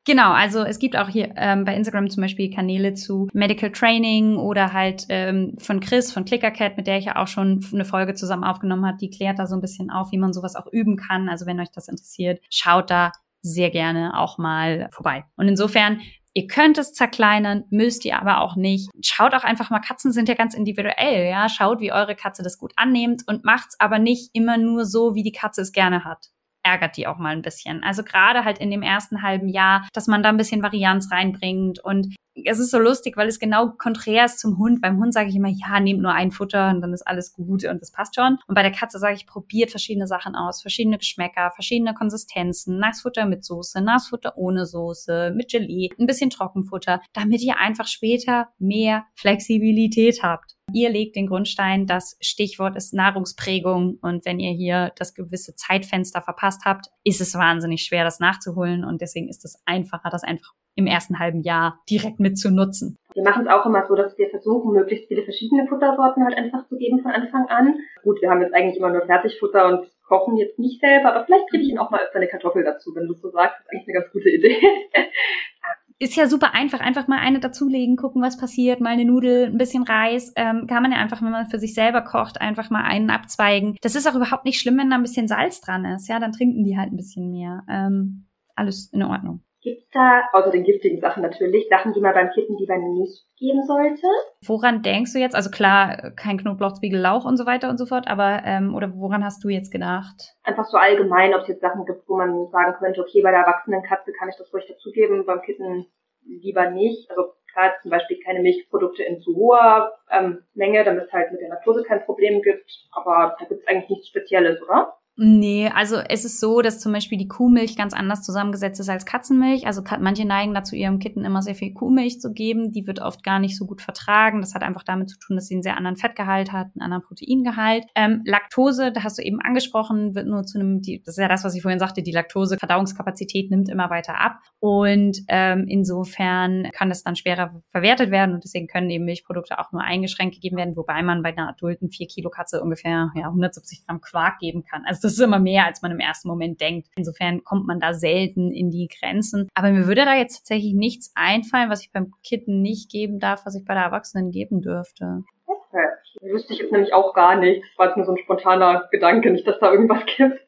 Genau, also es gibt auch hier ähm, bei Instagram zum Beispiel Kanäle zu Medical Training oder halt ähm, von Chris von Clickercat, mit der ich ja auch schon eine Folge zusammen aufgenommen hat, die klärt da so ein bisschen auf, wie man sowas auch üben kann. Also wenn euch das interessiert, schaut da sehr gerne auch mal vorbei. Und insofern Ihr könnt es zerkleinern, müsst ihr aber auch nicht. Schaut auch einfach mal, Katzen sind ja ganz individuell, ja. Schaut, wie eure Katze das gut annimmt und macht's aber nicht immer nur so, wie die Katze es gerne hat ärgert die auch mal ein bisschen. Also gerade halt in dem ersten halben Jahr, dass man da ein bisschen Varianz reinbringt und es ist so lustig, weil es genau konträr ist zum Hund. Beim Hund sage ich immer, ja, nehmt nur ein Futter und dann ist alles gut und das passt schon. Und bei der Katze sage ich, probiert verschiedene Sachen aus, verschiedene Geschmäcker, verschiedene Konsistenzen, Nassfutter mit Soße, Nassfutter ohne Soße, mit Gelee, ein bisschen Trockenfutter, damit ihr einfach später mehr Flexibilität habt. Ihr legt den Grundstein. Das Stichwort ist Nahrungsprägung. Und wenn ihr hier das gewisse Zeitfenster verpasst habt, ist es wahnsinnig schwer, das nachzuholen. Und deswegen ist es einfacher, das einfach im ersten halben Jahr direkt mit zu nutzen. Wir machen es auch immer so, dass wir versuchen, möglichst viele verschiedene Futtersorten halt einfach zu geben von Anfang an. Gut, wir haben jetzt eigentlich immer nur Fertigfutter und kochen jetzt nicht selber, aber vielleicht kriege ich ihn auch mal öfter eine Kartoffel dazu, wenn du so sagst. Das ist eigentlich eine ganz gute Idee. [LAUGHS] ist ja super einfach. Einfach mal eine dazulegen, gucken, was passiert, mal eine Nudel, ein bisschen Reis. Ähm, kann man ja einfach, wenn man für sich selber kocht, einfach mal einen abzweigen. Das ist auch überhaupt nicht schlimm, wenn da ein bisschen Salz dran ist. Ja, dann trinken die halt ein bisschen mehr. Ähm, alles in Ordnung. Gibt es da, außer den giftigen Sachen natürlich, Sachen, die man beim Kitten lieber nicht geben sollte? Woran denkst du jetzt? Also klar, kein Knoblauch, Zwiebel, Lauch und so weiter und so fort, aber ähm, oder woran hast du jetzt gedacht? Einfach so allgemein, ob es jetzt Sachen gibt, wo man sagen könnte, okay, bei der erwachsenen Katze kann ich das ruhig dazugeben, beim Kitten lieber nicht. Also gerade zum Beispiel keine Milchprodukte in zu hoher ähm, Menge, damit es halt mit der Laktose kein Problem gibt. Aber da gibt es eigentlich nichts Spezielles, oder? Nee, also es ist so, dass zum Beispiel die Kuhmilch ganz anders zusammengesetzt ist als Katzenmilch. Also manche neigen dazu, ihrem Kitten immer sehr viel Kuhmilch zu geben. Die wird oft gar nicht so gut vertragen. Das hat einfach damit zu tun, dass sie einen sehr anderen Fettgehalt hat, einen anderen Proteingehalt. Ähm, Laktose, da hast du eben angesprochen, wird nur zu einem, die, das ist ja das, was ich vorhin sagte, die Laktose-Verdauungskapazität nimmt immer weiter ab. Und ähm, insofern kann das dann schwerer verwertet werden und deswegen können eben Milchprodukte auch nur eingeschränkt gegeben werden, wobei man bei einer adulten 4 Kilo Katze ungefähr ja, 170 Gramm Quark geben kann. Also das ist immer mehr, als man im ersten Moment denkt. Insofern kommt man da selten in die Grenzen. Aber mir würde da jetzt tatsächlich nichts einfallen, was ich beim Kitten nicht geben darf, was ich bei der Erwachsenen geben dürfte. Okay. Wüsste ich jetzt nämlich auch gar nicht. Das war jetzt nur so ein spontaner Gedanke, nicht, dass da irgendwas gibt.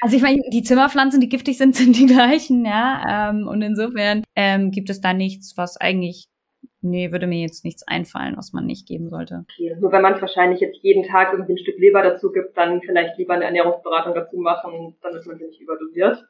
Also ich meine, die Zimmerpflanzen, die giftig sind, [LAUGHS] sind die gleichen, ja. Ähm, und insofern ähm, gibt es da nichts, was eigentlich Nee, würde mir jetzt nichts einfallen, was man nicht geben sollte. Okay. Nur wenn man wahrscheinlich jetzt jeden Tag irgendwie ein Stück Leber dazu gibt, dann vielleicht lieber eine Ernährungsberatung dazu machen, dann ist man nicht überdosiert.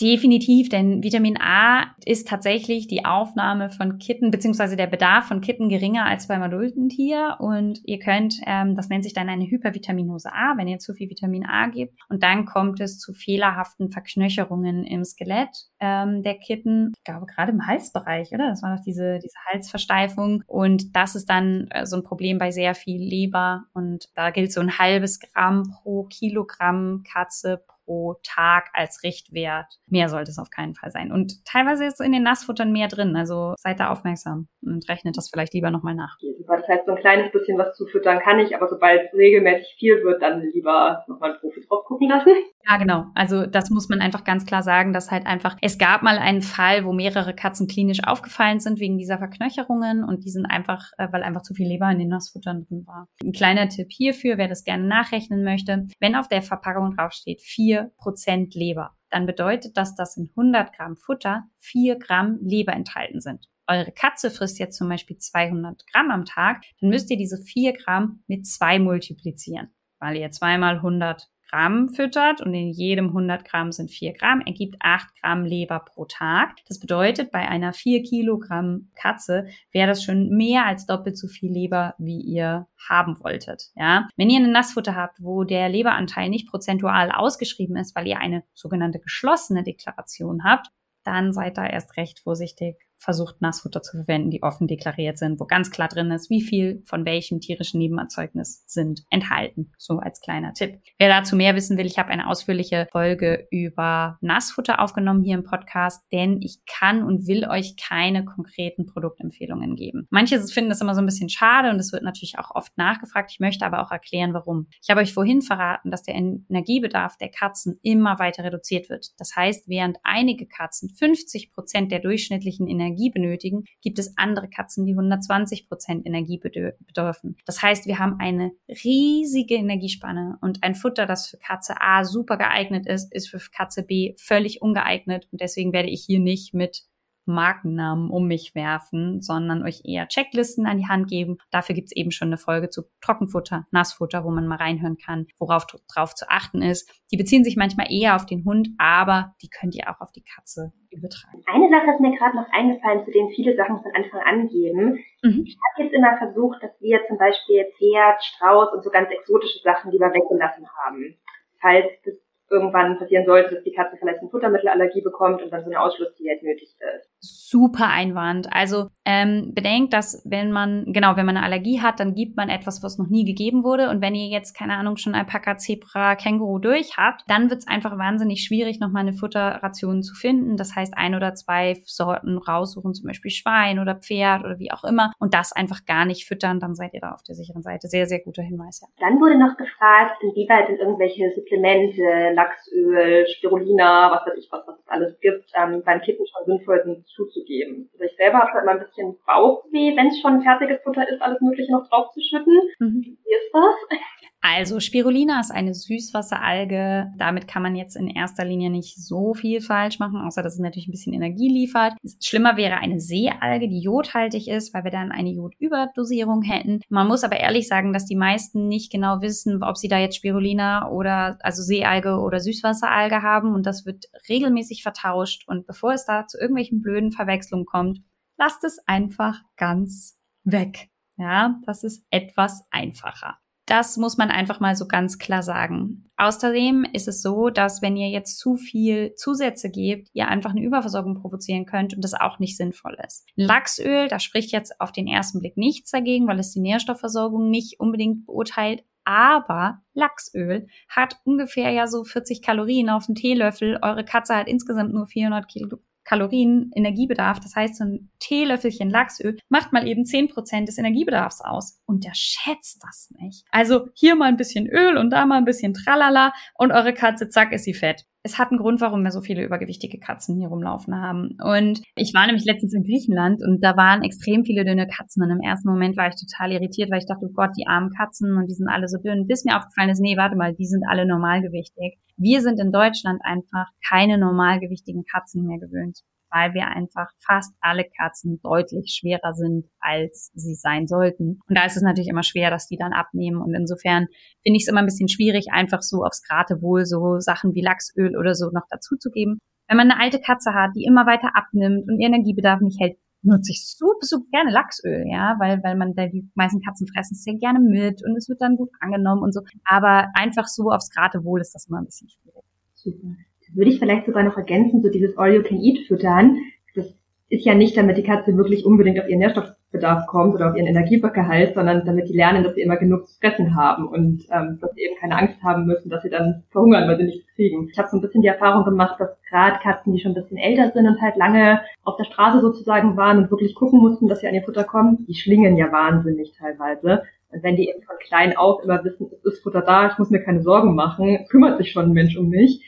Definitiv, denn Vitamin A ist tatsächlich die Aufnahme von Kitten, beziehungsweise der Bedarf von Kitten geringer als beim adulten Tier. Und ihr könnt, ähm, das nennt sich dann eine Hypervitaminose A, wenn ihr zu viel Vitamin A gebt. Und dann kommt es zu fehlerhaften Verknöcherungen im Skelett ähm, der Kitten. Ich glaube, gerade im Halsbereich, oder? Das war doch diese, diese Halsversteifung. Und das ist dann äh, so ein Problem bei sehr viel Leber. Und da gilt so ein halbes Gramm pro Kilogramm Katze pro Tag als Richtwert. Mehr sollte es auf keinen Fall sein. Und teilweise ist in den Nassfuttern mehr drin. Also seid da aufmerksam und rechnet das vielleicht lieber nochmal nach. Das heißt, so ein kleines bisschen was zufüttern kann ich, aber sobald es regelmäßig viel wird, dann lieber nochmal einen Profi drauf gucken lassen. Ja, genau. Also das muss man einfach ganz klar sagen, dass halt einfach, es gab mal einen Fall, wo mehrere Katzen klinisch aufgefallen sind wegen dieser Verknöcherungen und die sind einfach, äh, weil einfach zu viel Leber in den Nassfuttern drin war. Ein kleiner Tipp hierfür, wer das gerne nachrechnen möchte, wenn auf der Verpackung draufsteht 4% Leber, dann bedeutet das, dass in 100 Gramm Futter 4 Gramm Leber enthalten sind. Eure Katze frisst jetzt zum Beispiel 200 Gramm am Tag, dann müsst ihr diese 4 Gramm mit 2 multiplizieren, weil ihr zweimal 100 Gramm füttert und in jedem 100 Gramm sind 4 Gramm, ergibt 8 Gramm Leber pro Tag. Das bedeutet, bei einer 4 Kilogramm Katze wäre das schon mehr als doppelt so viel Leber, wie ihr haben wolltet. Ja, wenn ihr eine Nassfutter habt, wo der Leberanteil nicht prozentual ausgeschrieben ist, weil ihr eine sogenannte geschlossene Deklaration habt, dann seid da erst recht vorsichtig versucht, Nassfutter zu verwenden, die offen deklariert sind, wo ganz klar drin ist, wie viel von welchem tierischen Nebenerzeugnis sind enthalten. So als kleiner Tipp. Wer dazu mehr wissen will, ich habe eine ausführliche Folge über Nassfutter aufgenommen hier im Podcast, denn ich kann und will euch keine konkreten Produktempfehlungen geben. Manche finden das immer so ein bisschen schade und es wird natürlich auch oft nachgefragt. Ich möchte aber auch erklären, warum. Ich habe euch vorhin verraten, dass der Energiebedarf der Katzen immer weiter reduziert wird. Das heißt, während einige Katzen 50 Prozent der durchschnittlichen Energie Energie benötigen, gibt es andere Katzen, die 120 Prozent Energie bedürfen. Das heißt, wir haben eine riesige Energiespanne und ein Futter, das für Katze A super geeignet ist, ist für Katze B völlig ungeeignet und deswegen werde ich hier nicht mit Markennamen um mich werfen, sondern euch eher Checklisten an die Hand geben. Dafür gibt's eben schon eine Folge zu Trockenfutter, Nassfutter, wo man mal reinhören kann, worauf drauf zu achten ist. Die beziehen sich manchmal eher auf den Hund, aber die könnt ihr auch auf die Katze übertragen. Eine Sache ist mir gerade noch eingefallen, zu denen viele Sachen von Anfang an geben. Mhm. Ich habe jetzt immer versucht, dass wir zum Beispiel Pferd, Strauß und so ganz exotische Sachen lieber weggelassen haben. Falls das irgendwann passieren sollte, dass die Katze vielleicht eine Futtermittelallergie bekommt und dann so eine Ausschlussdiät nötig ist. Super Einwand. Also ähm, bedenkt, dass wenn man, genau, wenn man eine Allergie hat, dann gibt man etwas, was noch nie gegeben wurde. Und wenn ihr jetzt, keine Ahnung, schon Alpaka, Zebra, Känguru durch habt, dann wird es einfach wahnsinnig schwierig, nochmal eine Futterration zu finden. Das heißt, ein oder zwei Sorten raussuchen, zum Beispiel Schwein oder Pferd oder wie auch immer. Und das einfach gar nicht füttern, dann seid ihr da auf der sicheren Seite. Sehr, sehr guter Hinweis, ja. Dann wurde noch gefragt, inwieweit sind irgendwelche Supplemente, Lachsöl, Spirulina, was weiß ich, was das alles gibt, ähm, beim Kippen schon sinnvoll sind zuzugeben. Also ich selber habe immer ein bisschen Bauchweh, wenn es schon fertiges Futter ist, alles Mögliche noch draufzuschütten. Mhm. Wie ist das? Also Spirulina ist eine Süßwasseralge. Damit kann man jetzt in erster Linie nicht so viel falsch machen, außer dass es natürlich ein bisschen Energie liefert. Schlimmer wäre eine Seealge, die jodhaltig ist, weil wir dann eine Jodüberdosierung hätten. Man muss aber ehrlich sagen, dass die meisten nicht genau wissen, ob sie da jetzt Spirulina oder also Seealge oder Süßwasseralge haben und das wird regelmäßig vertauscht und bevor es da zu irgendwelchen blöden Verwechslungen kommt, lasst es einfach ganz weg. Ja, das ist etwas einfacher. Das muss man einfach mal so ganz klar sagen. Außerdem ist es so, dass wenn ihr jetzt zu viel Zusätze gebt, ihr einfach eine Überversorgung provozieren könnt und das auch nicht sinnvoll ist. Lachsöl, da spricht jetzt auf den ersten Blick nichts dagegen, weil es die Nährstoffversorgung nicht unbedingt beurteilt. Aber Lachsöl hat ungefähr ja so 40 Kalorien auf den Teelöffel. Eure Katze hat insgesamt nur 400 Kilo Kalorien Energiebedarf. Das heißt, so ein Teelöffelchen Lachsöl macht mal eben zehn Prozent des Energiebedarfs aus. Und der schätzt das nicht. Also hier mal ein bisschen Öl und da mal ein bisschen Tralala und eure Katze, zack, ist sie fett es hat einen Grund, warum wir so viele übergewichtige Katzen hier rumlaufen haben. Und ich war nämlich letztens in Griechenland und da waren extrem viele dünne Katzen. Und im ersten Moment war ich total irritiert, weil ich dachte, oh Gott, die armen Katzen und die sind alle so dünn. Bis mir aufgefallen ist, nee, warte mal, die sind alle normalgewichtig. Wir sind in Deutschland einfach keine normalgewichtigen Katzen mehr gewöhnt weil wir einfach fast alle Katzen deutlich schwerer sind, als sie sein sollten. Und da ist es natürlich immer schwer, dass die dann abnehmen. Und insofern finde ich es immer ein bisschen schwierig, einfach so aufs Gratewohl so Sachen wie Lachsöl oder so noch dazuzugeben. Wenn man eine alte Katze hat, die immer weiter abnimmt und ihr Energiebedarf nicht hält, nutze ich super, super gerne Lachsöl, ja, weil, weil man da die meisten Katzen fressen es sehr gerne mit und es wird dann gut angenommen und so. Aber einfach so aufs Gratewohl ist das immer ein bisschen schwierig. Super würde ich vielleicht sogar noch ergänzen, so dieses All You Can Eat füttern. Das ist ja nicht, damit die Katze wirklich unbedingt auf ihren Nährstoffbedarf kommt oder auf ihren Energiegehalt, sondern damit die lernen, dass sie immer genug zu fressen haben und ähm, dass sie eben keine Angst haben müssen, dass sie dann verhungern, weil sie nichts kriegen. Ich habe so ein bisschen die Erfahrung gemacht, dass gerade Katzen, die schon ein bisschen älter sind und halt lange auf der Straße sozusagen waren und wirklich gucken mussten, dass sie an ihr Futter kommen, die schlingen ja wahnsinnig teilweise. Und wenn die eben von klein auf immer wissen, es ist Futter da, ich muss mir keine Sorgen machen, kümmert sich schon ein Mensch um mich,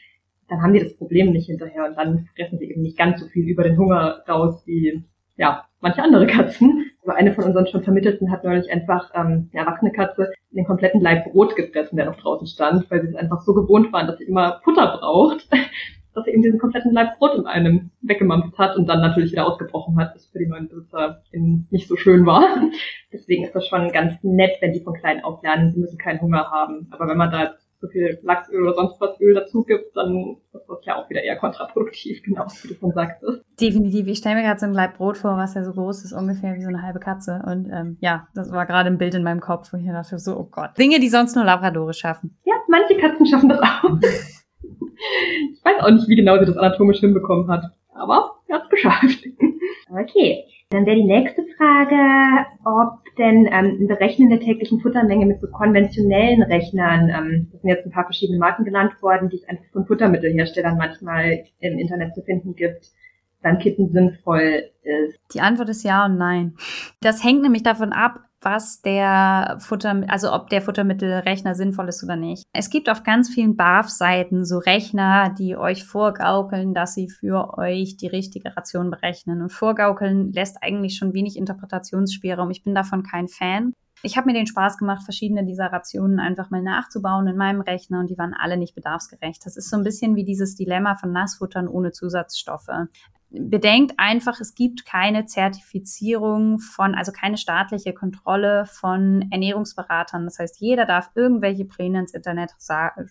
dann haben die das Problem nicht hinterher und dann fressen sie eben nicht ganz so viel über den Hunger raus wie ja manche andere Katzen. Aber eine von unseren schon Vermittelten hat neulich einfach ähm, eine erwachsene Katze den kompletten Leib Brot gefressen, der noch draußen stand, weil sie es einfach so gewohnt waren, dass sie immer Futter braucht, [LAUGHS] dass sie eben diesen kompletten Leib Brot in einem weggemampft hat und dann natürlich wieder ausgebrochen hat, was für die neuen Besitzer nicht so schön war. [LAUGHS] Deswegen ist das schon ganz nett, wenn die von klein auf lernen, sie müssen keinen Hunger haben. Aber wenn man da so viel Lachsöl oder sonst was Öl dazu gibt, dann ist das ja auch wieder eher kontraproduktiv, [LAUGHS] genau, wie du schon sagtest. Definitiv. Ich stelle mir gerade so ein Leib Brot vor, was ja so groß ist, ungefähr wie so eine halbe Katze. Und ähm, ja, das war gerade ein Bild in meinem Kopf, wo ich dachte so, oh Gott. Dinge, die sonst nur Labradore schaffen. Ja, manche Katzen schaffen das auch. [LAUGHS] ich weiß auch nicht, wie genau sie das anatomisch hinbekommen hat. Aber sie hat es geschafft. [LAUGHS] Okay. Dann wäre die nächste Frage, ob denn ähm, ein Berechnen der täglichen Futtermenge mit so konventionellen Rechnern, ähm, das sind jetzt ein paar verschiedene Marken genannt worden, die es einfach von Futtermittelherstellern manchmal im Internet zu finden gibt, beim Kitten sinnvoll ist? Die Antwort ist ja und nein. Das hängt nämlich davon ab, was der Futter, also ob der Futtermittelrechner sinnvoll ist oder nicht. Es gibt auf ganz vielen BAF-Seiten so Rechner, die euch vorgaukeln, dass sie für euch die richtige Ration berechnen. Und vorgaukeln lässt eigentlich schon wenig Interpretationsspielraum. Ich bin davon kein Fan. Ich habe mir den Spaß gemacht, verschiedene dieser Rationen einfach mal nachzubauen in meinem Rechner und die waren alle nicht bedarfsgerecht. Das ist so ein bisschen wie dieses Dilemma von Nassfuttern ohne Zusatzstoffe bedenkt einfach, es gibt keine Zertifizierung von, also keine staatliche Kontrolle von Ernährungsberatern. Das heißt, jeder darf irgendwelche Pläne ins Internet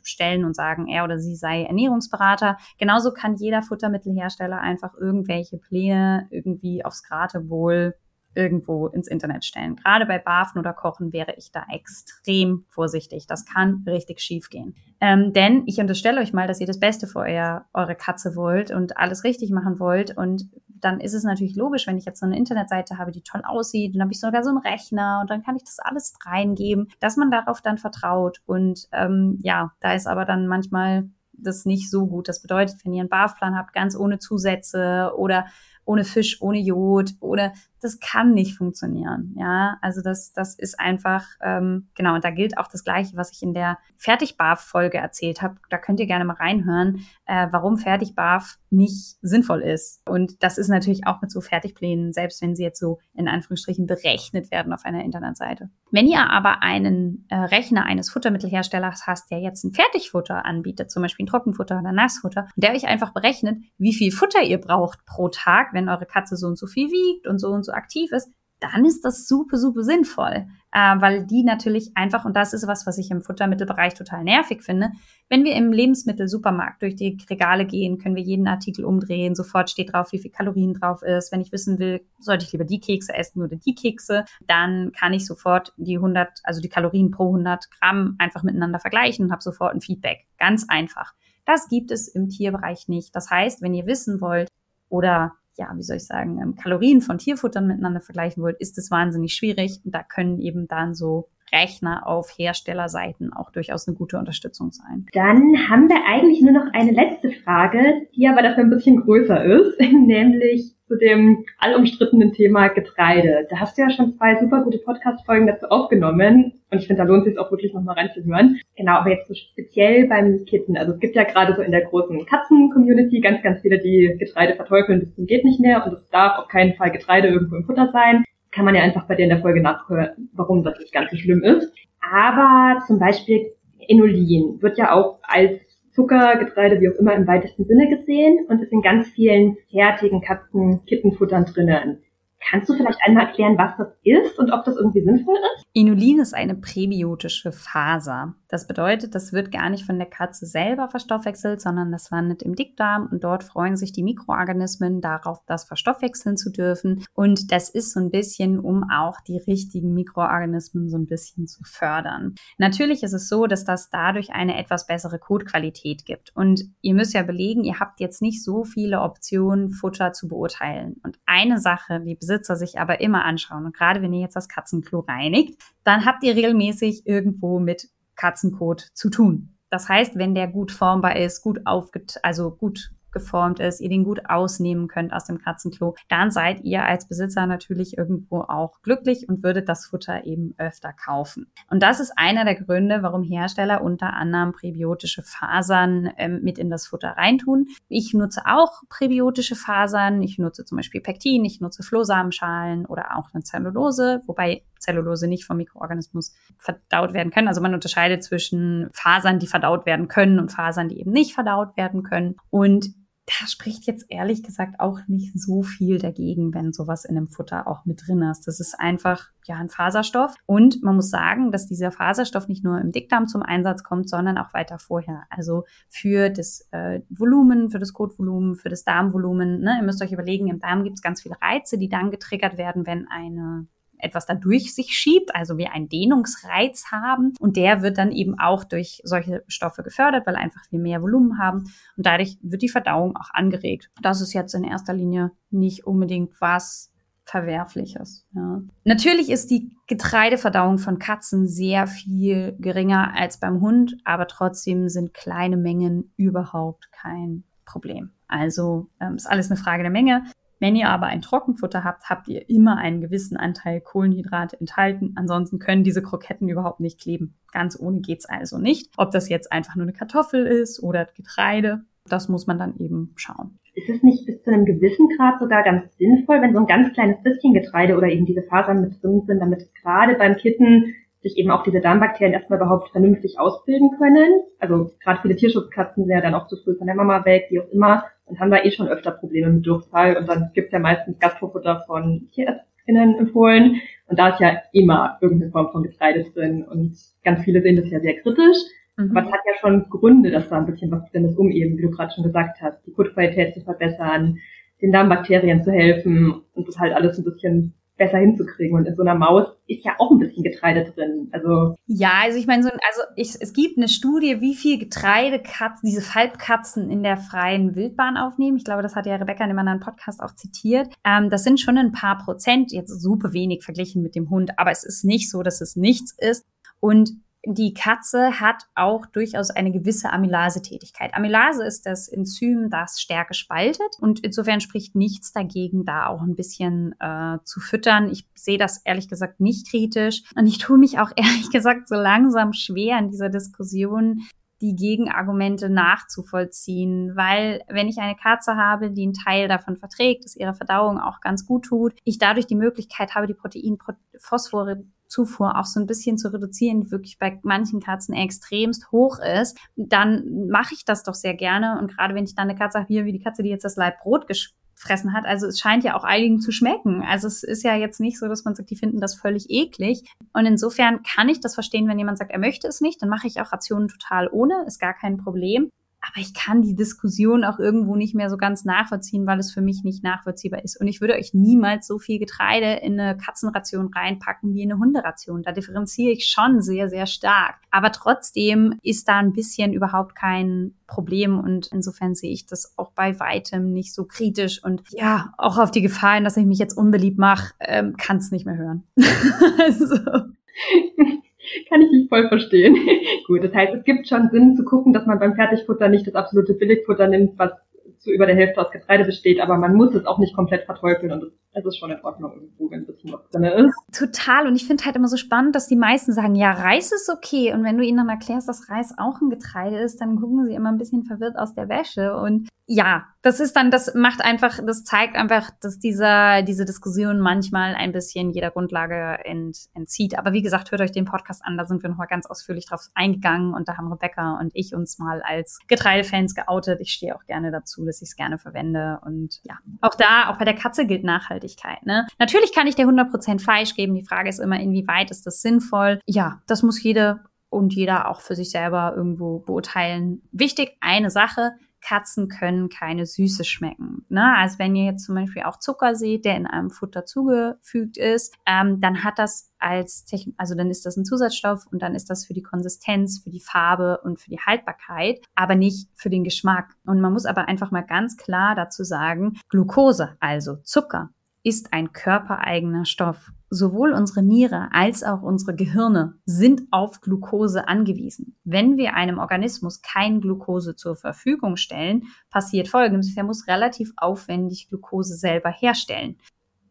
stellen und sagen, er oder sie sei Ernährungsberater. Genauso kann jeder Futtermittelhersteller einfach irgendwelche Pläne irgendwie aufs Gratewohl irgendwo ins Internet stellen. Gerade bei Bafen oder Kochen wäre ich da extrem vorsichtig. Das kann richtig schief gehen. Ähm, denn ich unterstelle euch mal, dass ihr das Beste für euer, eure Katze wollt und alles richtig machen wollt. Und dann ist es natürlich logisch, wenn ich jetzt so eine Internetseite habe, die toll aussieht, dann habe ich sogar so einen Rechner und dann kann ich das alles reingeben, dass man darauf dann vertraut. Und ähm, ja, da ist aber dann manchmal das nicht so gut. Das bedeutet, wenn ihr einen BAF-Plan habt, ganz ohne Zusätze oder ohne Fisch, ohne Jod oder das kann nicht funktionieren. Ja, also das, das ist einfach, ähm, genau, und da gilt auch das Gleiche, was ich in der Fertigbarf-Folge erzählt habe. Da könnt ihr gerne mal reinhören, äh, warum Fertigbarf nicht sinnvoll ist. Und das ist natürlich auch mit so Fertigplänen, selbst wenn sie jetzt so in Anführungsstrichen berechnet werden auf einer Internetseite. Wenn ihr aber einen äh, Rechner eines Futtermittelherstellers hast, der jetzt ein Fertigfutter anbietet, zum Beispiel ein Trockenfutter oder Nassfutter, der euch einfach berechnet, wie viel Futter ihr braucht pro Tag, wenn eure Katze so und so viel wiegt und so und so aktiv ist, dann ist das super, super sinnvoll, äh, weil die natürlich einfach, und das ist was, was ich im Futtermittelbereich total nervig finde, wenn wir im Lebensmittelsupermarkt durch die Regale gehen, können wir jeden Artikel umdrehen, sofort steht drauf, wie viel Kalorien drauf ist. Wenn ich wissen will, sollte ich lieber die Kekse essen oder die Kekse, dann kann ich sofort die 100, also die Kalorien pro 100 Gramm einfach miteinander vergleichen und habe sofort ein Feedback. Ganz einfach. Das gibt es im Tierbereich nicht. Das heißt, wenn ihr wissen wollt oder ja, wie soll ich sagen, ähm, Kalorien von Tierfuttern miteinander vergleichen wollt, ist es wahnsinnig schwierig. Da können eben dann so Rechner auf Herstellerseiten auch durchaus eine gute Unterstützung sein. Dann haben wir eigentlich nur noch eine letzte Frage, die aber dafür ein bisschen größer ist, [LAUGHS] nämlich zu dem allumstrittenen Thema Getreide. Da hast du ja schon zwei super gute Podcast-Folgen dazu aufgenommen und ich finde, da lohnt es sich auch wirklich nochmal reinzuhören. Genau, aber jetzt so speziell beim Kitten. Also es gibt ja gerade so in der großen Katzen-Community ganz, ganz viele, die Getreide verteufeln zum geht nicht mehr und es darf auf keinen Fall Getreide irgendwo im Futter sein kann man ja einfach bei dir in der Folge nachhören, warum das nicht ganz so schlimm ist. Aber zum Beispiel Inulin wird ja auch als Zucker, Getreide, wie auch immer im weitesten Sinne gesehen und ist in ganz vielen fertigen Katzen-Kittenfuttern drinnen. Kannst du vielleicht einmal erklären, was das ist und ob das irgendwie sinnvoll ist? Inulin ist eine präbiotische Faser. Das bedeutet, das wird gar nicht von der Katze selber verstoffwechselt, sondern das landet im Dickdarm und dort freuen sich die Mikroorganismen darauf, das verstoffwechseln zu dürfen. Und das ist so ein bisschen, um auch die richtigen Mikroorganismen so ein bisschen zu fördern. Natürlich ist es so, dass das dadurch eine etwas bessere Kotqualität gibt. Und ihr müsst ja belegen, ihr habt jetzt nicht so viele Optionen, Futter zu beurteilen. Und eine Sache, die Besitzer sich aber immer anschauen, und gerade wenn ihr jetzt das Katzenklo reinigt, dann habt ihr regelmäßig irgendwo mit Katzenkot zu tun. Das heißt, wenn der gut formbar ist, gut aufget also gut geformt ist, ihr den gut ausnehmen könnt aus dem Katzenklo, dann seid ihr als Besitzer natürlich irgendwo auch glücklich und würdet das Futter eben öfter kaufen. Und das ist einer der Gründe, warum Hersteller unter anderem präbiotische Fasern ähm, mit in das Futter reintun. Ich nutze auch präbiotische Fasern. Ich nutze zum Beispiel Pektin, ich nutze Flohsamenschalen oder auch eine Zellulose, wobei Zellulose nicht vom Mikroorganismus verdaut werden können. Also man unterscheidet zwischen Fasern, die verdaut werden können und Fasern, die eben nicht verdaut werden können. Und da spricht jetzt ehrlich gesagt auch nicht so viel dagegen, wenn sowas in einem Futter auch mit drin ist. Das ist einfach ja ein Faserstoff und man muss sagen, dass dieser Faserstoff nicht nur im Dickdarm zum Einsatz kommt, sondern auch weiter vorher. Also für das äh, Volumen, für das Kotvolumen, für das Darmvolumen. Ne? Ihr müsst euch überlegen, im Darm gibt es ganz viele Reize, die dann getriggert werden, wenn eine etwas da durch sich schiebt, also wir einen Dehnungsreiz haben und der wird dann eben auch durch solche Stoffe gefördert, weil einfach wir mehr Volumen haben und dadurch wird die Verdauung auch angeregt. Das ist jetzt in erster Linie nicht unbedingt was Verwerfliches. Ja. Natürlich ist die Getreideverdauung von Katzen sehr viel geringer als beim Hund, aber trotzdem sind kleine Mengen überhaupt kein Problem. Also ähm, ist alles eine Frage der Menge. Wenn ihr aber ein Trockenfutter habt, habt ihr immer einen gewissen Anteil Kohlenhydrate enthalten. Ansonsten können diese Kroketten überhaupt nicht kleben. Ganz ohne geht's also nicht. Ob das jetzt einfach nur eine Kartoffel ist oder Getreide, das muss man dann eben schauen. Ist es nicht bis zu einem gewissen Grad sogar ganz sinnvoll, wenn so ein ganz kleines bisschen Getreide oder eben diese Fasern mit drin sind, damit gerade beim Kitten sich eben auch diese Darmbakterien erstmal überhaupt vernünftig ausbilden können. Also gerade viele Tierschutzkatzen sind ja dann auch zu früh von der Mama weg, wie auch immer, und haben da eh schon öfter Probleme mit Durchfall. Und dann gibt's ja meistens Gastrofutter von TierärztInnen empfohlen. Und da ist ja immer irgendeine Form von Getreide drin. Und ganz viele sehen das ja sehr kritisch. Mhm. Aber es hat ja schon Gründe, dass da ein bisschen was drin ist, um eben, wie du gerade schon gesagt hast, die Kotqualität zu verbessern, den Darmbakterien zu helfen und das halt alles ein bisschen besser hinzukriegen. Und in so einer Maus ist ja auch ein bisschen Getreide drin. Also ja, also ich meine, so, also ich, es gibt eine Studie, wie viel Getreide Katzen, diese Falbkatzen in der freien Wildbahn aufnehmen. Ich glaube, das hat ja Rebecca in einem anderen Podcast auch zitiert. Ähm, das sind schon ein paar Prozent, jetzt super wenig verglichen mit dem Hund, aber es ist nicht so, dass es nichts ist. Und die Katze hat auch durchaus eine gewisse Amylase-Tätigkeit. Amylase ist das Enzym, das Stärke spaltet und insofern spricht nichts dagegen, da auch ein bisschen äh, zu füttern. Ich sehe das ehrlich gesagt nicht kritisch und ich tue mich auch [LAUGHS] ehrlich gesagt so langsam schwer in dieser Diskussion, die Gegenargumente nachzuvollziehen, weil wenn ich eine Katze habe, die einen Teil davon verträgt, dass ihre Verdauung auch ganz gut tut, ich dadurch die Möglichkeit habe, die Proteinphosphore Zufuhr auch so ein bisschen zu reduzieren, die wirklich bei manchen Katzen extremst hoch ist, dann mache ich das doch sehr gerne. Und gerade wenn ich dann eine Katze habe, wie die Katze, die jetzt das Leibbrot gefressen hat. Also es scheint ja auch einigen zu schmecken. Also es ist ja jetzt nicht so, dass man sagt, die finden das völlig eklig. Und insofern kann ich das verstehen, wenn jemand sagt, er möchte es nicht, dann mache ich auch Rationen total ohne, ist gar kein Problem. Aber ich kann die Diskussion auch irgendwo nicht mehr so ganz nachvollziehen, weil es für mich nicht nachvollziehbar ist. Und ich würde euch niemals so viel Getreide in eine Katzenration reinpacken wie in eine Hunderation. Da differenziere ich schon sehr, sehr stark. Aber trotzdem ist da ein bisschen überhaupt kein Problem. Und insofern sehe ich das auch bei weitem nicht so kritisch. Und ja, auch auf die Gefahr dass ich mich jetzt unbeliebt mache, ähm, kann es nicht mehr hören. [LAUGHS] also. [LAUGHS] [LAUGHS] Kann ich nicht voll verstehen. [LAUGHS] Gut, das heißt, es gibt schon Sinn zu gucken, dass man beim Fertigfutter nicht das absolute Billigfutter nimmt, was zu über der Hälfte aus Getreide besteht, aber man muss es auch nicht komplett verteufeln und es ist schon in Ordnung irgendwo, wenn was drin ist. Total. Und ich finde halt immer so spannend, dass die meisten sagen, ja, Reis ist okay. Und wenn du ihnen dann erklärst, dass Reis auch ein Getreide ist, dann gucken sie immer ein bisschen verwirrt aus der Wäsche. Und ja, das ist dann, das macht einfach, das zeigt einfach, dass dieser, diese Diskussion manchmal ein bisschen jeder Grundlage ent, entzieht. Aber wie gesagt, hört euch den Podcast an, da sind wir nochmal ganz ausführlich drauf eingegangen und da haben Rebecca und ich uns mal als Getreidefans geoutet. Ich stehe auch gerne dazu, dass ich es gerne verwende. Und ja, auch da, auch bei der Katze gilt Nachhaltigkeit. Ne? Natürlich kann ich dir 100% Fleisch geben. Die Frage ist immer, inwieweit ist das sinnvoll? Ja, das muss jede und jeder auch für sich selber irgendwo beurteilen. Wichtig, eine Sache, Katzen können keine Süße schmecken. Ne? Also wenn ihr jetzt zum Beispiel auch Zucker seht, der in einem Futter zugefügt ist, ähm, dann hat das als Techn also dann ist das ein Zusatzstoff und dann ist das für die Konsistenz, für die Farbe und für die Haltbarkeit, aber nicht für den Geschmack. Und man muss aber einfach mal ganz klar dazu sagen, Glucose, also Zucker, ist ein körpereigener Stoff. Sowohl unsere Niere als auch unsere Gehirne sind auf Glucose angewiesen. Wenn wir einem Organismus kein Glucose zur Verfügung stellen, passiert Folgendes. Er muss relativ aufwendig Glucose selber herstellen.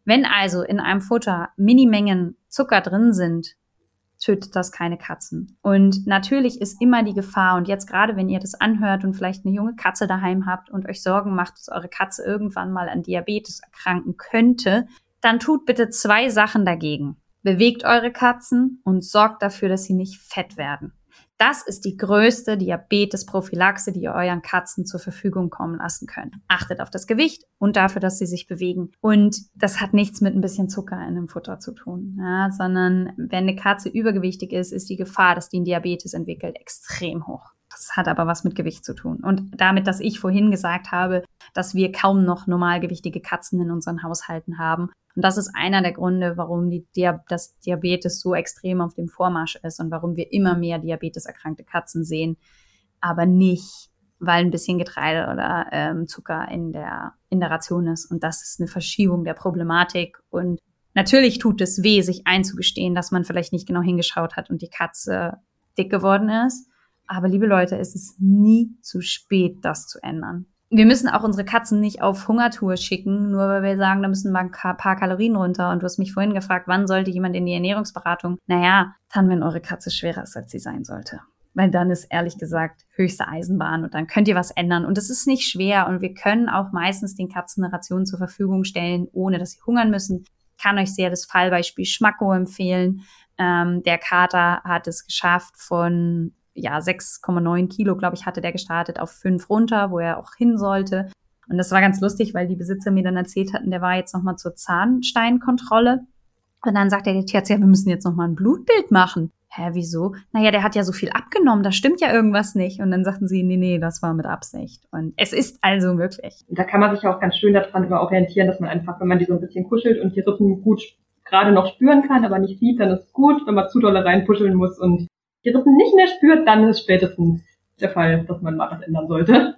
Wenn also in einem Futter Minimengen Zucker drin sind, tötet das keine Katzen. Und natürlich ist immer die Gefahr, und jetzt gerade wenn ihr das anhört und vielleicht eine junge Katze daheim habt und euch Sorgen macht, dass eure Katze irgendwann mal an Diabetes erkranken könnte, dann tut bitte zwei Sachen dagegen. Bewegt eure Katzen und sorgt dafür, dass sie nicht fett werden. Das ist die größte Diabetesprophylaxe, die ihr euren Katzen zur Verfügung kommen lassen könnt. Achtet auf das Gewicht und dafür, dass sie sich bewegen. Und das hat nichts mit ein bisschen Zucker in dem Futter zu tun, ja, sondern wenn eine Katze übergewichtig ist, ist die Gefahr, dass die einen Diabetes entwickelt, extrem hoch. Das hat aber was mit Gewicht zu tun. Und damit, dass ich vorhin gesagt habe, dass wir kaum noch normalgewichtige Katzen in unseren Haushalten haben, und das ist einer der Gründe, warum die Dia das Diabetes so extrem auf dem Vormarsch ist und warum wir immer mehr diabeteserkrankte Katzen sehen, aber nicht, weil ein bisschen Getreide oder ähm, Zucker in der, in der Ration ist. Und das ist eine Verschiebung der Problematik. Und natürlich tut es weh, sich einzugestehen, dass man vielleicht nicht genau hingeschaut hat und die Katze dick geworden ist. Aber liebe Leute, es ist nie zu spät, das zu ändern wir müssen auch unsere Katzen nicht auf Hungertour schicken, nur weil wir sagen, da müssen mal ein paar Kalorien runter. Und du hast mich vorhin gefragt, wann sollte jemand in die Ernährungsberatung? Naja, dann, wenn eure Katze schwerer ist, als sie sein sollte. Weil dann ist ehrlich gesagt höchste Eisenbahn und dann könnt ihr was ändern. Und es ist nicht schwer und wir können auch meistens den Katzen eine Ration zur Verfügung stellen, ohne dass sie hungern müssen. Ich kann euch sehr das Fallbeispiel Schmacko empfehlen. Ähm, der Kater hat es geschafft von ja, 6,9 Kilo, glaube ich, hatte der gestartet auf 5 runter, wo er auch hin sollte. Und das war ganz lustig, weil die Besitzer mir dann erzählt hatten, der war jetzt nochmal zur Zahnsteinkontrolle. Und dann sagt der Tierarzt, ja, wir müssen jetzt nochmal ein Blutbild machen. Hä, wieso? Naja, der hat ja so viel abgenommen, da stimmt ja irgendwas nicht. Und dann sagten sie, nee, nee, das war mit Absicht. Und es ist also möglich. Da kann man sich auch ganz schön daran immer orientieren, dass man einfach, wenn man die so ein bisschen kuschelt und die Rippen gut gerade noch spüren kann, aber nicht sieht, dann ist es gut. Wenn man zu dolle reinpuscheln muss und die Rippen nicht mehr spürt, dann ist spätestens der Fall, dass man mal was ändern sollte.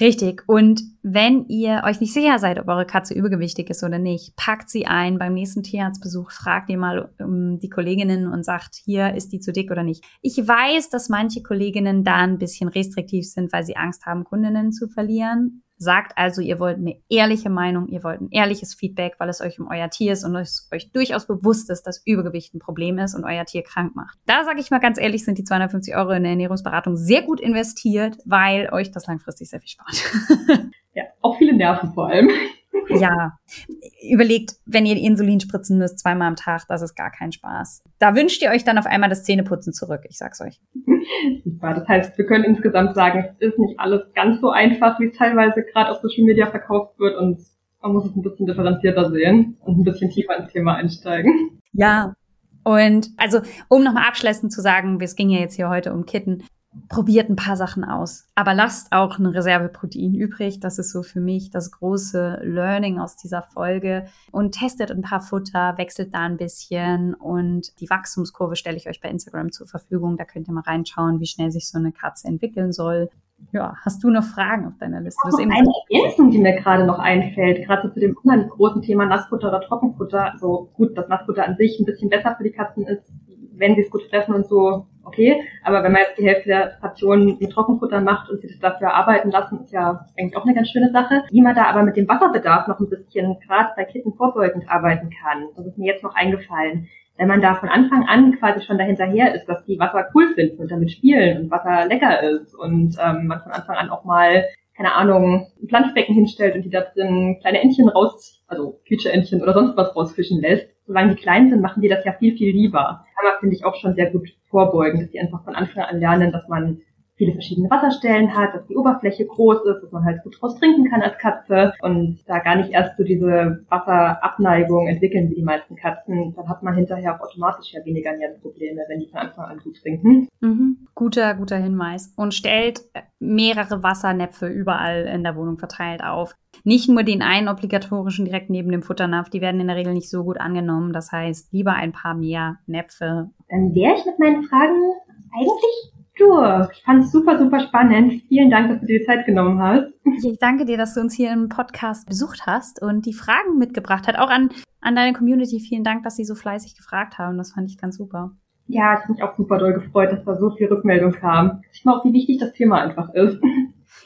Richtig. Und wenn ihr euch nicht sicher seid, ob eure Katze übergewichtig ist oder nicht, packt sie ein beim nächsten Tierarztbesuch, fragt ihr mal um die Kolleginnen und sagt, hier ist die zu dick oder nicht. Ich weiß, dass manche Kolleginnen da ein bisschen restriktiv sind, weil sie Angst haben, Kundinnen zu verlieren. Sagt also, ihr wollt eine ehrliche Meinung, ihr wollt ein ehrliches Feedback, weil es euch um euer Tier ist und es euch durchaus bewusst ist, dass Übergewicht ein Problem ist und euer Tier krank macht. Da sage ich mal ganz ehrlich, sind die 250 Euro in der Ernährungsberatung sehr gut investiert, weil euch das langfristig sehr viel spart. [LAUGHS] ja, auch viele Nerven vor allem. Ja, überlegt, wenn ihr Insulin spritzen müsst zweimal am Tag, das ist gar kein Spaß. Da wünscht ihr euch dann auf einmal das Zähneputzen zurück, ich sag's euch. Das heißt, wir können insgesamt sagen, es ist nicht alles ganz so einfach, wie es teilweise gerade auf Social Media verkauft wird und man muss es ein bisschen differenzierter sehen und ein bisschen tiefer ins Thema einsteigen. Ja. Und also, um nochmal abschließend zu sagen, es ging ja jetzt hier heute um Kitten, probiert ein paar Sachen aus, aber lasst auch eine Reserve Protein übrig. Das ist so für mich das große Learning aus dieser Folge. Und testet ein paar Futter, wechselt da ein bisschen und die Wachstumskurve stelle ich euch bei Instagram zur Verfügung. Da könnt ihr mal reinschauen, wie schnell sich so eine Katze entwickeln soll. Ja, hast du noch Fragen auf deiner Liste? Noch eine Ergänzung, die mir gerade noch einfällt, gerade zu dem anderen großen Thema Nassfutter oder Trockenfutter. Also gut, dass Nassfutter an sich ein bisschen besser für die Katzen ist, wenn sie es gut fressen und so, okay. Aber wenn man jetzt die Hälfte der Rationen mit Trockenfutter macht und sie das dafür arbeiten lassen, ist ja eigentlich auch eine ganz schöne Sache. Wie man da aber mit dem Wasserbedarf noch ein bisschen gerade bei Kitten vorbeugend arbeiten kann, das ist mir jetzt noch eingefallen. Wenn man da von Anfang an quasi schon dahinterher ist, dass die Wasser cool finden und damit spielen und Wasser lecker ist und ähm, man von Anfang an auch mal keine Ahnung, ein Planschbecken hinstellt und die da drin kleine Entchen raus, also Quietsche-Entchen oder sonst was rausfischen lässt, solange die klein sind, machen die das ja viel, viel lieber. Man, finde ich, auch schon sehr gut vorbeugen, dass die einfach von Anfang an lernen, dass man viele verschiedene Wasserstellen hat, dass die Oberfläche groß ist, dass man halt gut draus trinken kann als Katze und da gar nicht erst so diese Wasserabneigung entwickeln wie die meisten Katzen, dann hat man hinterher auch automatisch ja weniger Nierenprobleme, wenn die von Anfang an gut trinken. Mhm. Guter, guter Hinweis. Und stellt mehrere Wassernäpfe überall in der Wohnung verteilt auf. Nicht nur den einen obligatorischen direkt neben dem Futternapf, die werden in der Regel nicht so gut angenommen. Das heißt, lieber ein paar mehr Näpfe. Dann wäre ich mit meinen Fragen eigentlich Du, ich fand es super, super spannend. Vielen Dank, dass du dir die Zeit genommen hast. Ich danke dir, dass du uns hier im Podcast besucht hast und die Fragen mitgebracht hast. Auch an, an deine Community vielen Dank, dass sie so fleißig gefragt haben. Das fand ich ganz super. Ja, ich habe mich auch super doll gefreut, dass da so viel Rückmeldung kam. Ich auch, wie wichtig das Thema einfach ist.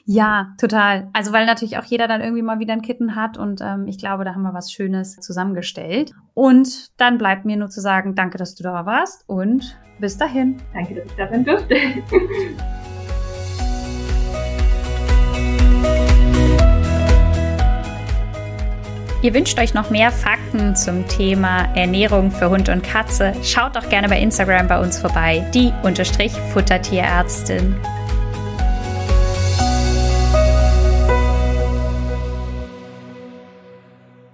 Ja, total. Also weil natürlich auch jeder dann irgendwie mal wieder ein Kitten hat und ähm, ich glaube, da haben wir was Schönes zusammengestellt. Und dann bleibt mir nur zu sagen, danke, dass du da warst und bis dahin. Danke, dass ich da sein durfte. [LAUGHS] Ihr wünscht euch noch mehr Fakten zum Thema Ernährung für Hund und Katze? Schaut doch gerne bei Instagram bei uns vorbei, die Unterstrich Futtertierärztin.